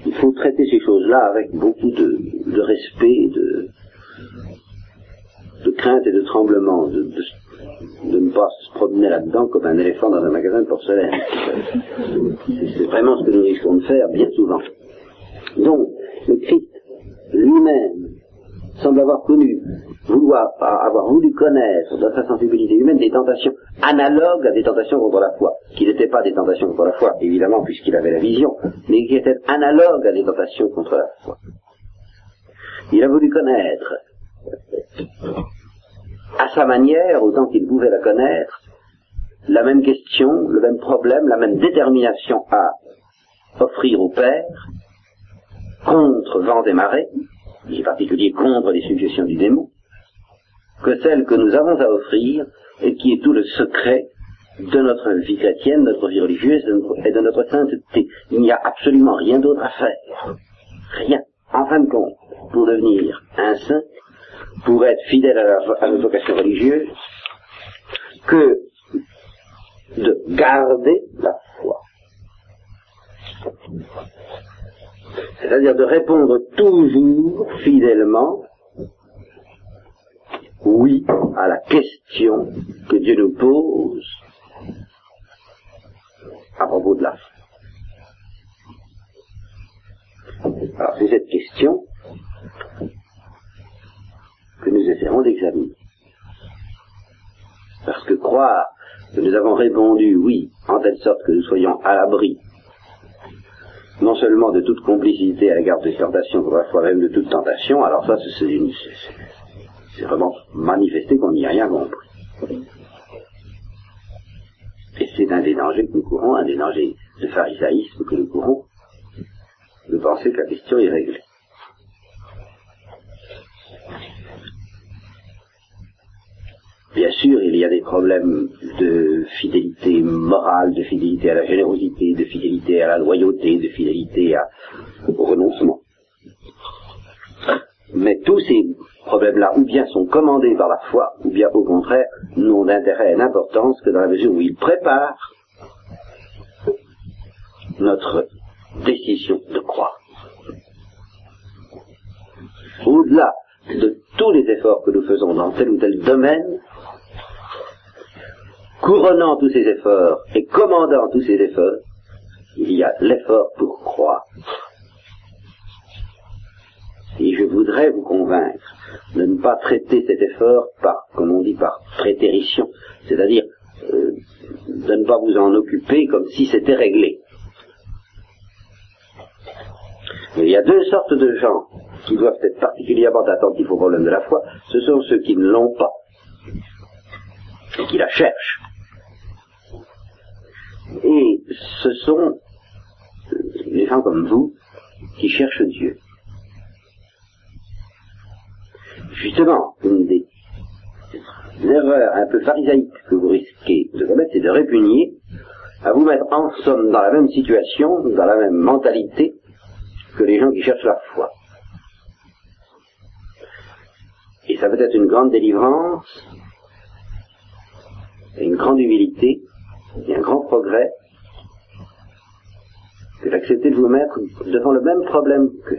il faut traiter ces choses-là avec beaucoup de, respect, de, crainte et de tremblement, de, de, de ne pas se promener là-dedans comme un éléphant dans un magasin de porcelaine. C'est vraiment ce que nous risquons de faire bien souvent. Donc, le Christ lui-même semble avoir connu, vouloir, avoir voulu connaître dans sa sensibilité humaine des tentations analogues à des tentations contre la foi, qui n'étaient pas des tentations contre la foi, évidemment, puisqu'il avait la vision, mais qui étaient analogues à des tentations contre la foi. Il a voulu connaître à sa manière, autant qu'il pouvait la connaître, la même question, le même problème, la même détermination à offrir au Père contre vent et marée, et particulier contre les suggestions du démon, que celle que nous avons à offrir et qui est tout le secret de notre vie chrétienne, de notre vie religieuse et de notre sainteté. Il n'y a absolument rien d'autre à faire. Rien. En fin de compte, pour devenir un saint, pour être fidèle à, la, à notre vocation religieuse, que de garder la foi. C'est-à-dire de répondre toujours fidèlement oui à la question que Dieu nous pose à propos de la foi. Alors c'est cette question que nous essaierons d'examiner. Parce que croire que nous avons répondu oui en telle sorte que nous soyons à l'abri non seulement de toute complicité à l'égard des tentations, parfois même de toute tentation, alors ça c'est vraiment manifesté qu'on n'y a rien compris. Et c'est un des dangers que nous courons, un des dangers de pharisaïsme que nous courons, de penser que la question est réglée. Bien sûr, il y a des problèmes de fidélité morale, de fidélité à la générosité, de fidélité à la loyauté, de fidélité à, au renoncement. Mais tous ces problèmes-là, ou bien sont commandés par la foi, ou bien au contraire, n'ont d'intérêt et d'importance que dans la mesure où ils préparent notre décision de croire. Au-delà de tous les efforts que nous faisons dans tel ou tel domaine, couronnant tous ces efforts et commandant tous ces efforts, il y a l'effort pour croire. Et je voudrais vous convaincre de ne pas traiter cet effort par, comme on dit, par prétérition, c'est-à-dire euh, de ne pas vous en occuper comme si c'était réglé. il y a deux sortes de gens qui doivent être particulièrement attentifs au problème de la foi. Ce sont ceux qui ne l'ont pas et qui la cherchent. Et ce sont les gens comme vous qui cherchent Dieu. Justement, une des erreurs un peu pharisaïques que vous risquez de commettre, c'est de répugner à vous mettre en somme dans la même situation, dans la même mentalité que les gens qui cherchent la foi. Et ça peut être une grande délivrance, une grande humilité, et un grand progrès, que d'accepter de vous mettre devant le même problème que.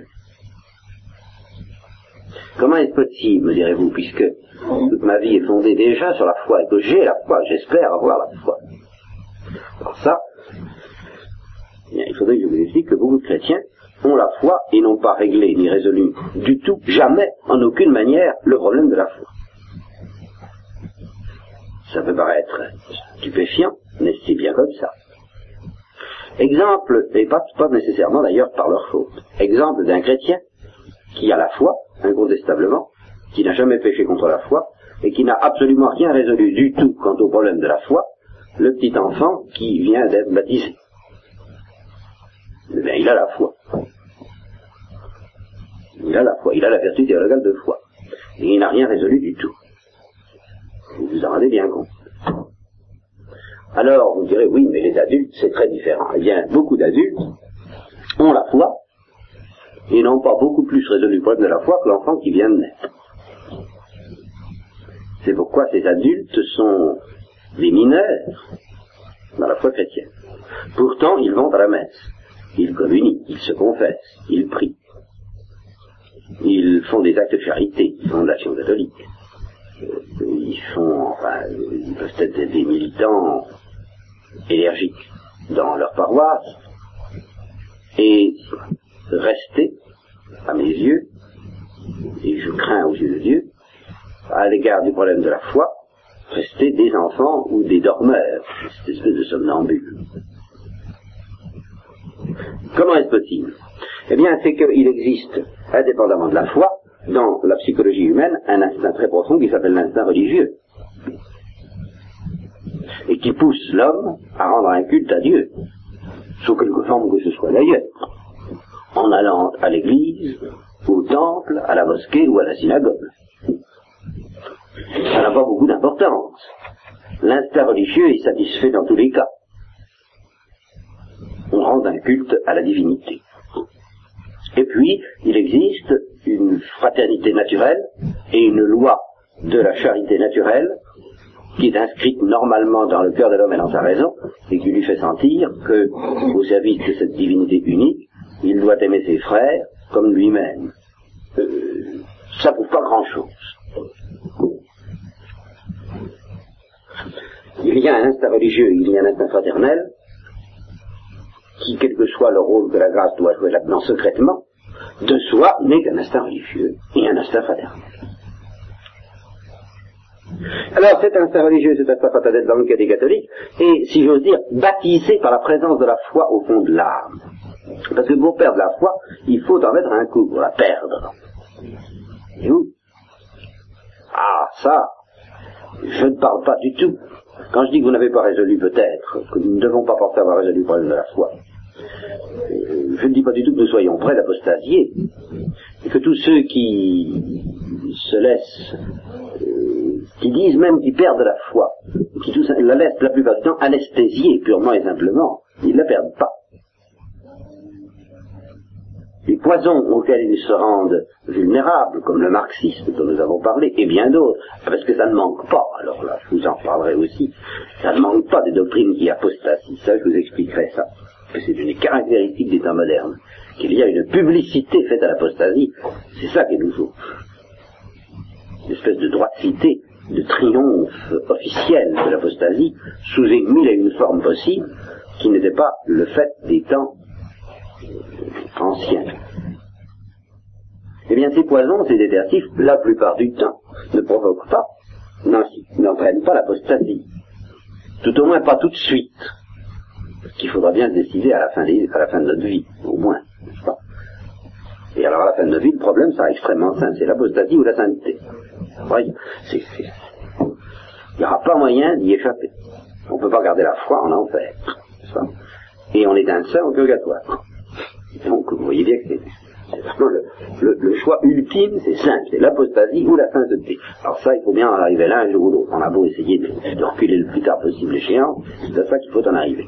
Comment est-ce possible, me direz-vous, puisque toute ma vie est fondée déjà sur la foi et que j'ai la foi, j'espère avoir la foi. Alors ça, eh il faudrait que je vous explique que beaucoup de chrétiens ont la foi et n'ont pas réglé ni résolu du tout, jamais, en aucune manière, le problème de la foi. Ça peut paraître stupéfiant, mais c'est bien comme ça. Exemple, et pas, pas nécessairement d'ailleurs par leur faute, exemple d'un chrétien qui a la foi, incontestablement, qui n'a jamais péché contre la foi, et qui n'a absolument rien résolu du tout quant au problème de la foi, le petit enfant qui vient d'être baptisé. Eh il a la foi. Il a la foi, il a la vertu théologale de foi. Et il n'a rien résolu du tout. Vous vous en rendez bien compte. Alors, vous direz, oui, mais les adultes, c'est très différent. Eh bien, beaucoup d'adultes ont la foi et n'ont pas beaucoup plus résolu le problème de la foi que l'enfant qui vient de naître. C'est pourquoi ces adultes sont des mineurs dans la foi chrétienne. Pourtant, ils vont à la messe, ils communient, ils se confessent, ils prient, ils font des actes de charité, ils font de l'action catholique, ils font, enfin, ils peuvent être des militants énergiques dans leur paroisse, et rester, à mes yeux, et je crains aux yeux de Dieu, à l'égard du problème de la foi, rester des enfants ou des dormeurs, cette espèce de somnambule. Comment est-ce possible? Eh bien, c'est qu'il existe, indépendamment de la foi, dans la psychologie humaine, un instinct très profond qui s'appelle l'instinct religieux, et qui pousse l'homme à rendre un culte à Dieu, sous quelque forme que ce soit d'ailleurs, en allant à l'église, au temple, à la mosquée ou à la synagogue ça n'a pas beaucoup d'importance. L'instinct religieux est satisfait dans tous les cas. On rend un culte à la divinité. Et puis, il existe une fraternité naturelle et une loi de la charité naturelle qui est inscrite normalement dans le cœur de l'homme et dans sa raison, et qui lui fait sentir que, au service de cette divinité unique, il doit aimer ses frères comme lui-même. Euh, ça prouve pas grand-chose. Il y a un instinct religieux, il y a un instinct fraternel, qui, quel que soit le rôle que la grâce doit jouer là-dedans secrètement, de soi n'est qu'un instinct religieux et un instinct fraternel. Alors cet instinct religieux, cet instinct fraternel dans le cas des catholiques, est, si j'ose dire, baptisé par la présence de la foi au fond de l'âme. Parce que pour perdre la foi, il faut en mettre un coup pour la perdre. Et où Ah, ça, je ne parle pas du tout quand je dis que vous n'avez pas résolu peut-être, que nous ne devons pas penser avoir résolu le problème de la foi, euh, je ne dis pas du tout que nous soyons prêts d'apostasier, et que tous ceux qui se laissent, euh, qui disent même qu'ils perdent la foi, qui la laissent la plupart du temps anesthésier purement et simplement, ils ne la perdent pas. Les poisons auxquels ils se rendent vulnérables, comme le marxisme dont nous avons parlé, et bien d'autres, parce que ça ne manque pas, alors là, je vous en parlerai aussi, ça ne manque pas des doctrines qui apostasient, ça je vous expliquerai ça, que c'est une caractéristique des temps modernes, qu'il y a une publicité faite à l'apostasie, c'est ça qui est nouveau. Une espèce de droiticité, de triomphe officiel de l'apostasie, sous mille et une formes possibles, qui n'était pas le fait des temps anciens. Eh bien, ces poisons, ces détertifs, la plupart du temps, ne provoquent pas, n'entraînent pas l'apostasie. Tout au moins pas tout de suite. Parce qu'il faudra bien se décider à la fin, à la fin de notre vie, au moins. Et alors à la fin de notre vie, le problème sera extrêmement simple, c'est l'apostasie ou la sainteté. Il n'y aura pas moyen d'y échapper. On ne peut pas garder la foi en enfer. Et on est un seul en purgatoire. Donc vous voyez bien que c'est le, le, choix ultime, c'est simple, c'est l'apostasie ou la sainteté. Alors ça, il faut bien en arriver là un jour ou l'autre. On a beau essayer de, reculer le plus tard possible l'échéance, c'est à ça qu'il faut en arriver.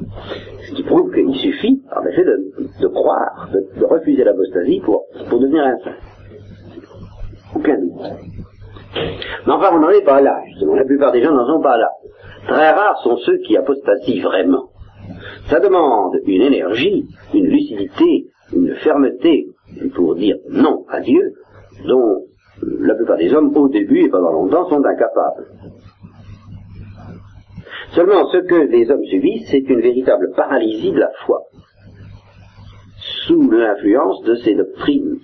Ce qui prouve qu'il suffit, en effet, de, croire, de, refuser l'apostasie pour, pour devenir un saint. Aucun doute. Mais enfin, on n'en est pas là, justement. La plupart des gens n'en sont pas là. Très rares sont ceux qui apostasient vraiment. Ça demande une énergie, une lucidité, une fermeté pour dire non à Dieu, dont la plupart des hommes, au début et pendant longtemps, sont incapables. Seulement, ce que les hommes subissent, c'est une véritable paralysie de la foi, sous l'influence de ces doctrines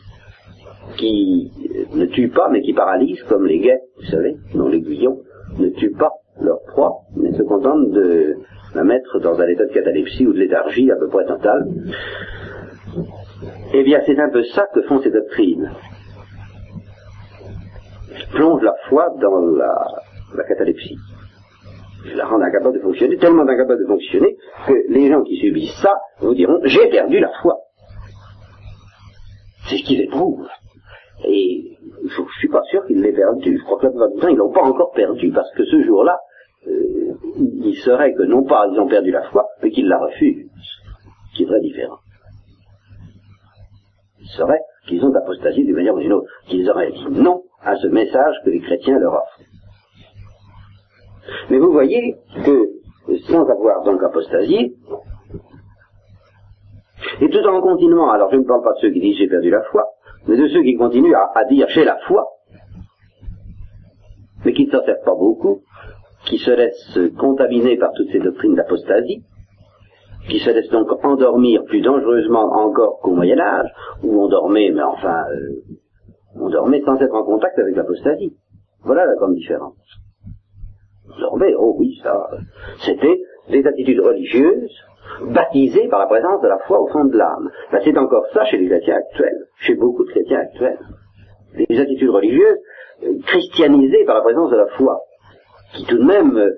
qui ne tuent pas, mais qui paralysent, comme les guets, vous savez, dont l'aiguillon ne tue pas leur proie, mais se contentent de la mettre dans un état de catalepsie ou de léthargie à peu près totale. Eh bien, c'est un peu ça que font ces doctrines. Ils plongent la foi dans la, la catalepsie. Ils la rendent incapable de fonctionner, tellement incapable de fonctionner que les gens qui subissent ça vous diront j'ai perdu la foi. C'est ce qu'ils éprouvent. Et je ne suis pas sûr qu'ils l'aient perdu. Je crois que la plupart du temps, ils l'ont pas encore perdu, parce que ce jour-là, euh, il serait que non pas ils ont perdu la foi, mais qu'ils la refusent. Ce qui est très différent. Il serait qu'ils ont apostasié d'une manière ou d'une autre, qu'ils auraient dit non à ce message que les chrétiens leur offrent. Mais vous voyez que, sans avoir donc apostasié, et tout en continuant, alors je ne parle pas de ceux qui disent j'ai perdu la foi, mais de ceux qui continuent à, dire j'ai la foi, mais qui ne s'en servent pas beaucoup, qui se laissent contaminer par toutes ces doctrines d'apostasie, qui se laissent donc endormir plus dangereusement encore qu'au Moyen Âge, où on dormait, mais enfin, euh, on dormait sans être en contact avec l'apostasie. Voilà la grande différence. On dormait, oh oui, ça, c'était des attitudes religieuses baptisées par la présence de la foi au fond de l'âme. Ben, c'est encore ça chez les chrétiens actuels, chez beaucoup de chrétiens actuels. Des attitudes religieuses euh, christianisées par la présence de la foi, qui tout de même euh,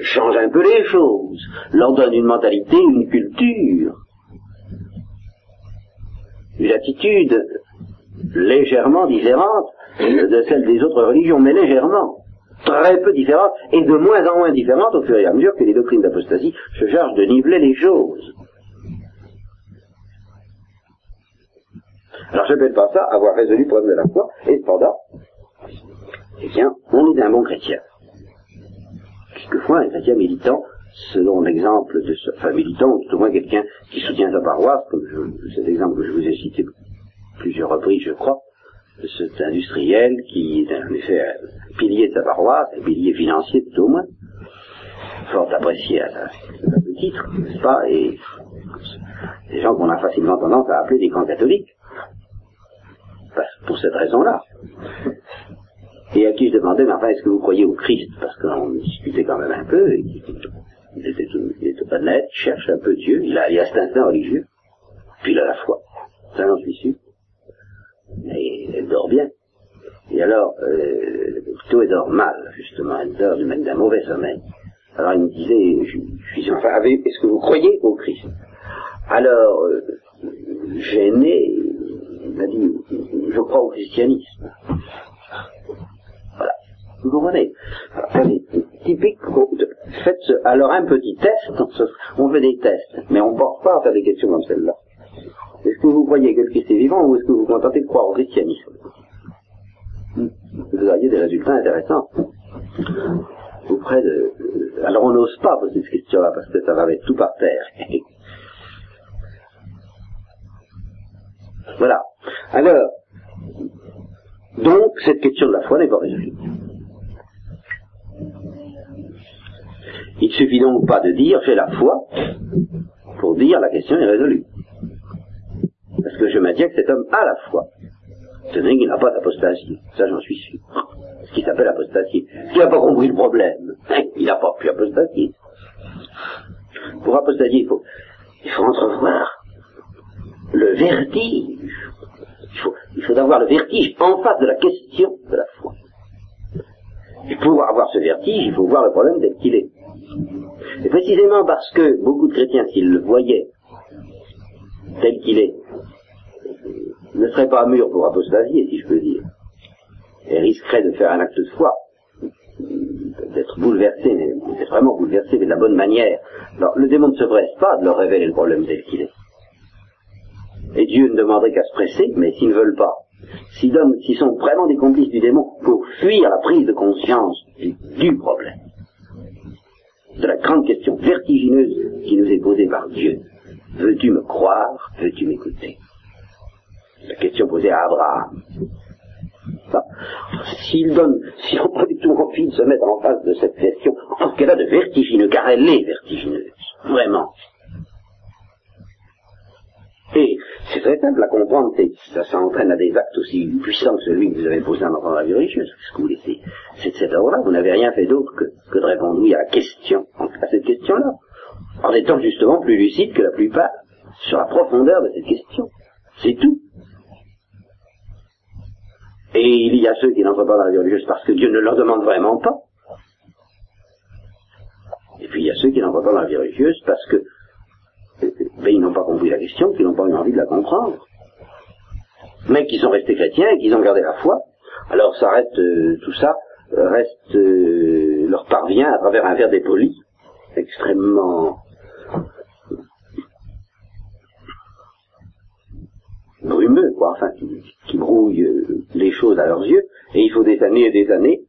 change un peu les choses, leur donne une mentalité, une culture, une attitude légèrement différente de celle des autres religions, mais légèrement, très peu différente, et de moins en moins différente au fur et à mesure que les doctrines d'apostasie se chargent de niveler les choses. Alors je n'appelle pas ça avoir résolu le problème de la foi, et cependant, eh bien, on est un bon chrétien quelquefois un chrétien militant, selon l'exemple de ce, enfin militant, ou tout au moins quelqu'un qui soutient sa paroisse, comme cet exemple que je vous ai cité plusieurs reprises, je crois, cet industriel qui est en effet un pilier de sa paroisse, un pilier financier tout au moins, fort apprécié à sa, titre, n'est-ce pas, et des gens qu'on a facilement tendance à appeler des grands catholiques, pour cette raison-là. Et à qui je demandais, mais enfin, est-ce que vous croyez au Christ? Parce qu'on discutait quand même un peu, et il était, tout, il était il cherche un peu Dieu, il a, il a cet instinct religieux, puis il a la foi, ça j'en suis sûr. Elle dort bien. Et alors, euh, plutôt elle dort mal, justement, elle dort d'un mauvais sommeil. Alors il me disait, je, suis enfin, est-ce que vous croyez au Christ? Alors, euh, gêné, il m'a dit, je crois au christianisme. Vous comprenez? Typique. Faites alors un petit test. On fait des tests, mais on ne porte pas à faire des questions comme celle-là. Est-ce que vous croyez que le Christ est vivant ou est-ce que vous vous contentez de croire au christianisme? Vous auriez des résultats intéressants. Auprès de. Alors on n'ose pas poser cette question-là parce que ça va mettre tout par terre. voilà. Alors, donc cette question de la foi n'est pas résolue. Il ne suffit donc pas de dire j'ai la foi pour dire la question est résolue. Parce que je maintiens que cet homme a la foi. C'est vrai qu'il n'a pas d'apostasie. Ça, j'en suis sûr. Ce qui s'appelle apostasie. Qui n'a pas compris le problème. Il n'a pas pu apostasier. Pour apostasier, il faut, il faut entrevoir le vertige. Il faut, il faut avoir le vertige en face de la question de la foi. Et pour avoir ce vertige, il faut voir le problème tel qu'il est. Et précisément parce que beaucoup de chrétiens, s'ils le voyaient tel qu'il est, ne seraient pas mûrs pour apostasier, si je peux dire, et risqueraient de faire un acte de foi, d'être bouleversés, mais vraiment bouleversés, mais de la bonne manière. Alors, le démon ne se presse pas de leur révéler le problème tel qu'il est. Et Dieu ne demanderait qu'à se presser, mais s'ils ne veulent pas, s'ils sont vraiment des complices du démon pour fuir la prise de conscience du problème, de la grande question vertigineuse qui nous est posée par Dieu. Veux-tu me croire? Veux-tu m'écouter? La question posée à Abraham. S'ils n'ont pas du tout envie de se mettre en face de cette question, en ce cas-là de vertigineux, car elle est vertigineuse, vraiment. Et c'est très simple à comprendre, ça s'entraîne à des actes aussi puissants que celui que vous avez posé en entendant la vie religieuse, que vous laissez. C'est de cette ordre-là, vous n'avez rien fait d'autre que, que, de répondre oui à la question, à cette question-là, en étant justement plus lucide que la plupart sur la profondeur de cette question. C'est tout. Et il y a ceux qui n'entrent pas dans la vie religieuse parce que Dieu ne leur demande vraiment pas. Et puis il y a ceux qui n'entrent pas dans la vie religieuse parce que ben, ils n'ont pas compris la question, qu'ils n'ont pas eu envie de la comprendre. Mais qui sont restés chrétiens et qui ont gardé la foi. Alors ça reste, euh, tout ça reste, euh, leur parvient à travers un verre dépoli, extrêmement brumeux, quoi, enfin, qui, brouille euh, les choses à leurs yeux, et il faut des années et des années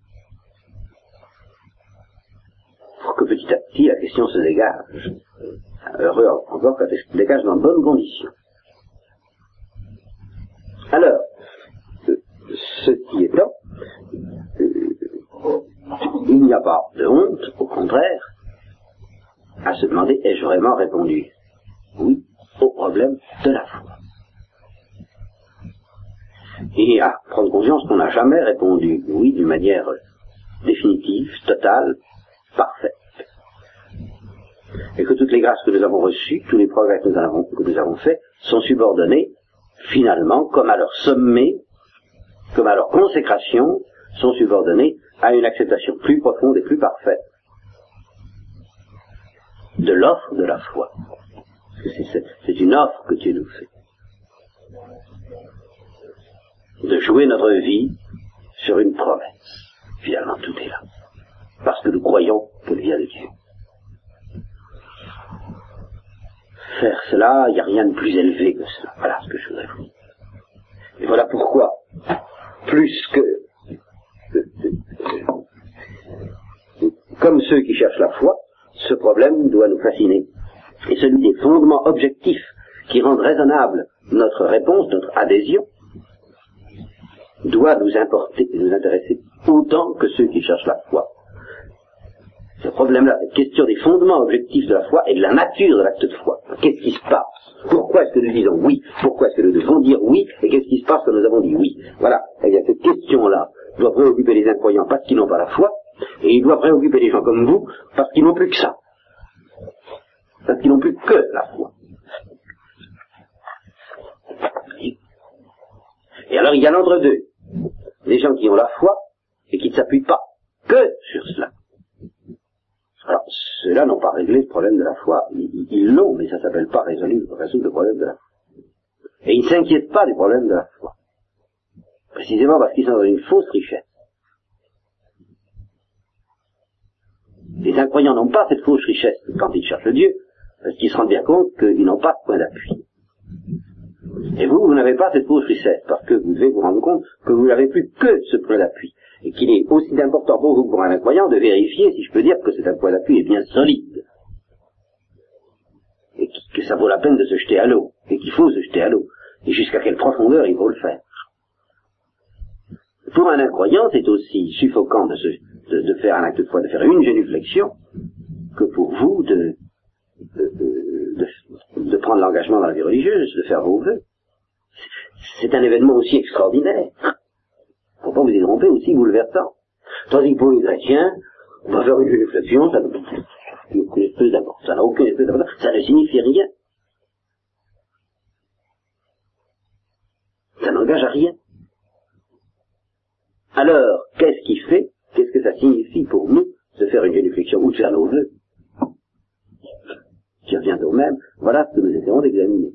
pour que petit à petit la question se dégage. Heureux encore quand elle se dégage dans de bonnes conditions. Alors, ce qui est là, il n'y a pas de honte, au contraire, à se demander ai-je vraiment répondu? Oui au problème de la foi Et à prendre conscience qu'on n'a jamais répondu oui d'une manière définitive, totale, parfaite et que toutes les grâces que nous avons reçues, tous les progrès que nous avons, faits, sont subordonnés, finalement, comme à leur sommet, comme à leur consécration, sont subordonnés à une acceptation plus profonde et plus parfaite de l'offre de la foi. C'est une offre que Dieu nous fait. De jouer notre vie sur une promesse. Finalement, tout est là. Parce que nous croyons qu'elle vient de Dieu. faire cela, il n'y a rien de plus élevé que cela. Voilà ce que je voudrais vous dire. Et voilà pourquoi, plus que, comme ceux qui cherchent la foi, ce problème doit nous fasciner. Et celui des fondements objectifs qui rendent raisonnable notre réponse, notre adhésion, doit nous importer et nous intéresser autant que ceux qui cherchent la foi ce problème-là, cette question des fondements objectifs de la foi et de la nature de l'acte de foi. Qu'est-ce qui se passe? Pourquoi est-ce que nous disons oui? Pourquoi est-ce que nous devons dire oui? Et qu'est-ce qui se passe quand nous avons dit oui? Voilà. Eh bien, cette question-là doit préoccuper les incroyants parce qu'ils n'ont pas la foi, et il doit préoccuper les gens comme vous parce qu'ils n'ont plus que ça. Parce qu'ils n'ont plus que la foi. Et alors il y a l'entre-deux. Les gens qui ont la foi et qui ne s'appuient pas que sur cela. Alors, ceux-là n'ont pas réglé le problème de la foi. Ils l'ont, mais ça ne s'appelle pas résoudre, résoudre le problème de la foi. Et ils ne s'inquiètent pas du problème de la foi. Précisément parce qu'ils sont dans une fausse richesse. Les incroyants n'ont pas cette fausse richesse quand ils cherchent Dieu, parce qu'ils se rendent bien compte qu'ils n'ont pas de point d'appui. Et vous, vous n'avez pas cette fausse richesse, parce que vous devez vous rendre compte que vous n'avez plus que ce point d'appui et qu'il est aussi important pour vous pour un incroyant de vérifier, si je peux dire, que cet point d'appui est bien solide, et que ça vaut la peine de se jeter à l'eau, et qu'il faut se jeter à l'eau, et jusqu'à quelle profondeur il faut le faire. Pour un incroyant, c'est aussi suffocant de, se, de, faire un acte de foi, de faire une génuflexion, que pour vous de, de prendre l'engagement dans la vie religieuse, de faire vos vœux. C'est un événement aussi extraordinaire. Pourquoi vous y trompez aussi bouleversant. Tandis que pour les chrétiens, on va faire une réflexion, ça n'a aucune espèce d'importance. Ça n'a aucune espèce d'importance. Ça ne signifie rien. Ça n'engage à rien. Alors, qu'est-ce qui fait, qu'est-ce que ça signifie pour nous de faire une réflexion ou de faire nos vœux Qui revient au même, voilà ce que nous essayons d'examiner.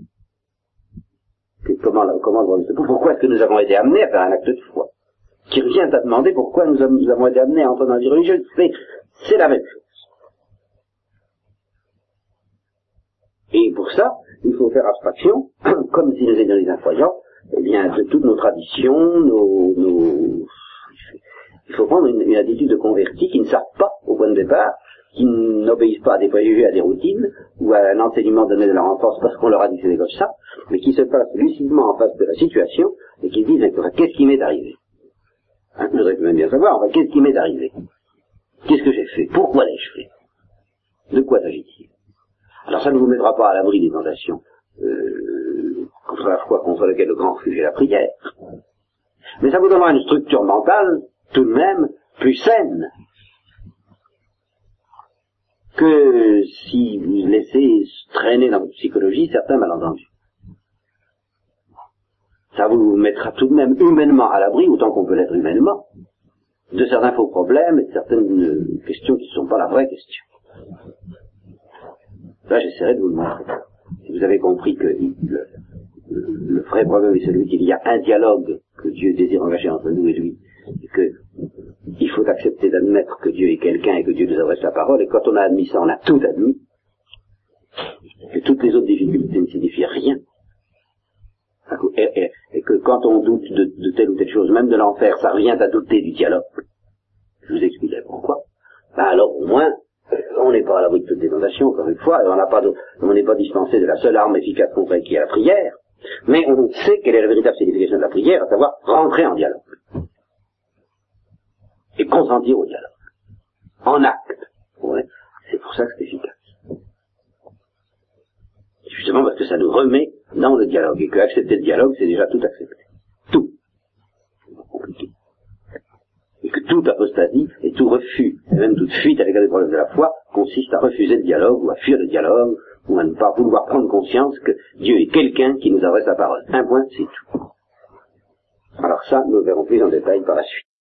Comment, comment, pourquoi est-ce que nous avons été amenés à faire un acte de foi Qui revient à demander pourquoi nous, avons été amenés à entrer dans la vie religieuse. C'est la même chose. Et pour ça, il faut faire abstraction, comme si nous étions des incroyants, eh bien, de toutes nos traditions, nos, nos il faut prendre une, attitude de converti qui ne savent pas, au point de départ, qui n'obéissent pas à des préjugés, à des routines, ou à un enseignement donné de leur enfance parce qu'on leur a dit c'était comme ça, mais qui se placent lucidement en face de la situation et qui disent qu'est-ce qui m'est arrivé? Hein, Je voudrais même bien savoir, qu'est-ce qui m'est arrivé? Qu'est-ce que j'ai fait? Pourquoi l'ai-je fait? De quoi s'agit-il? Alors ça ne vous mettra pas à l'abri des tentations euh, contre la foi contre laquelle le grand refuge est la prière, mais ça vous donnera une structure mentale tout de même plus saine que si vous laissez traîner dans votre psychologie certains malentendus. Ça vous mettra tout de même humainement à l'abri, autant qu'on peut l'être humainement, de certains faux problèmes et de certaines questions qui ne sont pas la vraie question. Là, j'essaierai de vous le montrer. Si vous avez compris que le, le vrai problème est celui qu'il y a un dialogue que Dieu désire engager entre nous et lui, et que il faut accepter d'admettre que Dieu est quelqu'un et que Dieu nous adresse la parole, et quand on a admis ça, on a tout admis, que toutes les autres difficultés ne signifient rien, et, que quand on doute de, telle ou telle chose, même de l'enfer, ça revient à douter du dialogue. Je vous expliquerai pourquoi. Ben alors au moins, on n'est pas à l'abri de toute dénonciation, encore une fois, et on n'est pas dispensé de la seule arme efficace contre elle qui est la prière, mais on sait quelle est la véritable signification de la prière, à savoir rentrer en dialogue et consentir au dialogue. En acte. C'est pour ça que c'est efficace. Justement parce que ça nous remet dans le dialogue et que accepter le dialogue, c'est déjà tout accepter. Tout. compliqué. Et que toute apostasie et tout refus, et même toute fuite à l'égard des problèmes de la foi, consiste à refuser le dialogue ou à fuir le dialogue ou à ne pas vouloir prendre conscience que Dieu est quelqu'un qui nous adresse la parole. Un point, c'est tout. Alors ça, nous verrons plus en détail par la suite.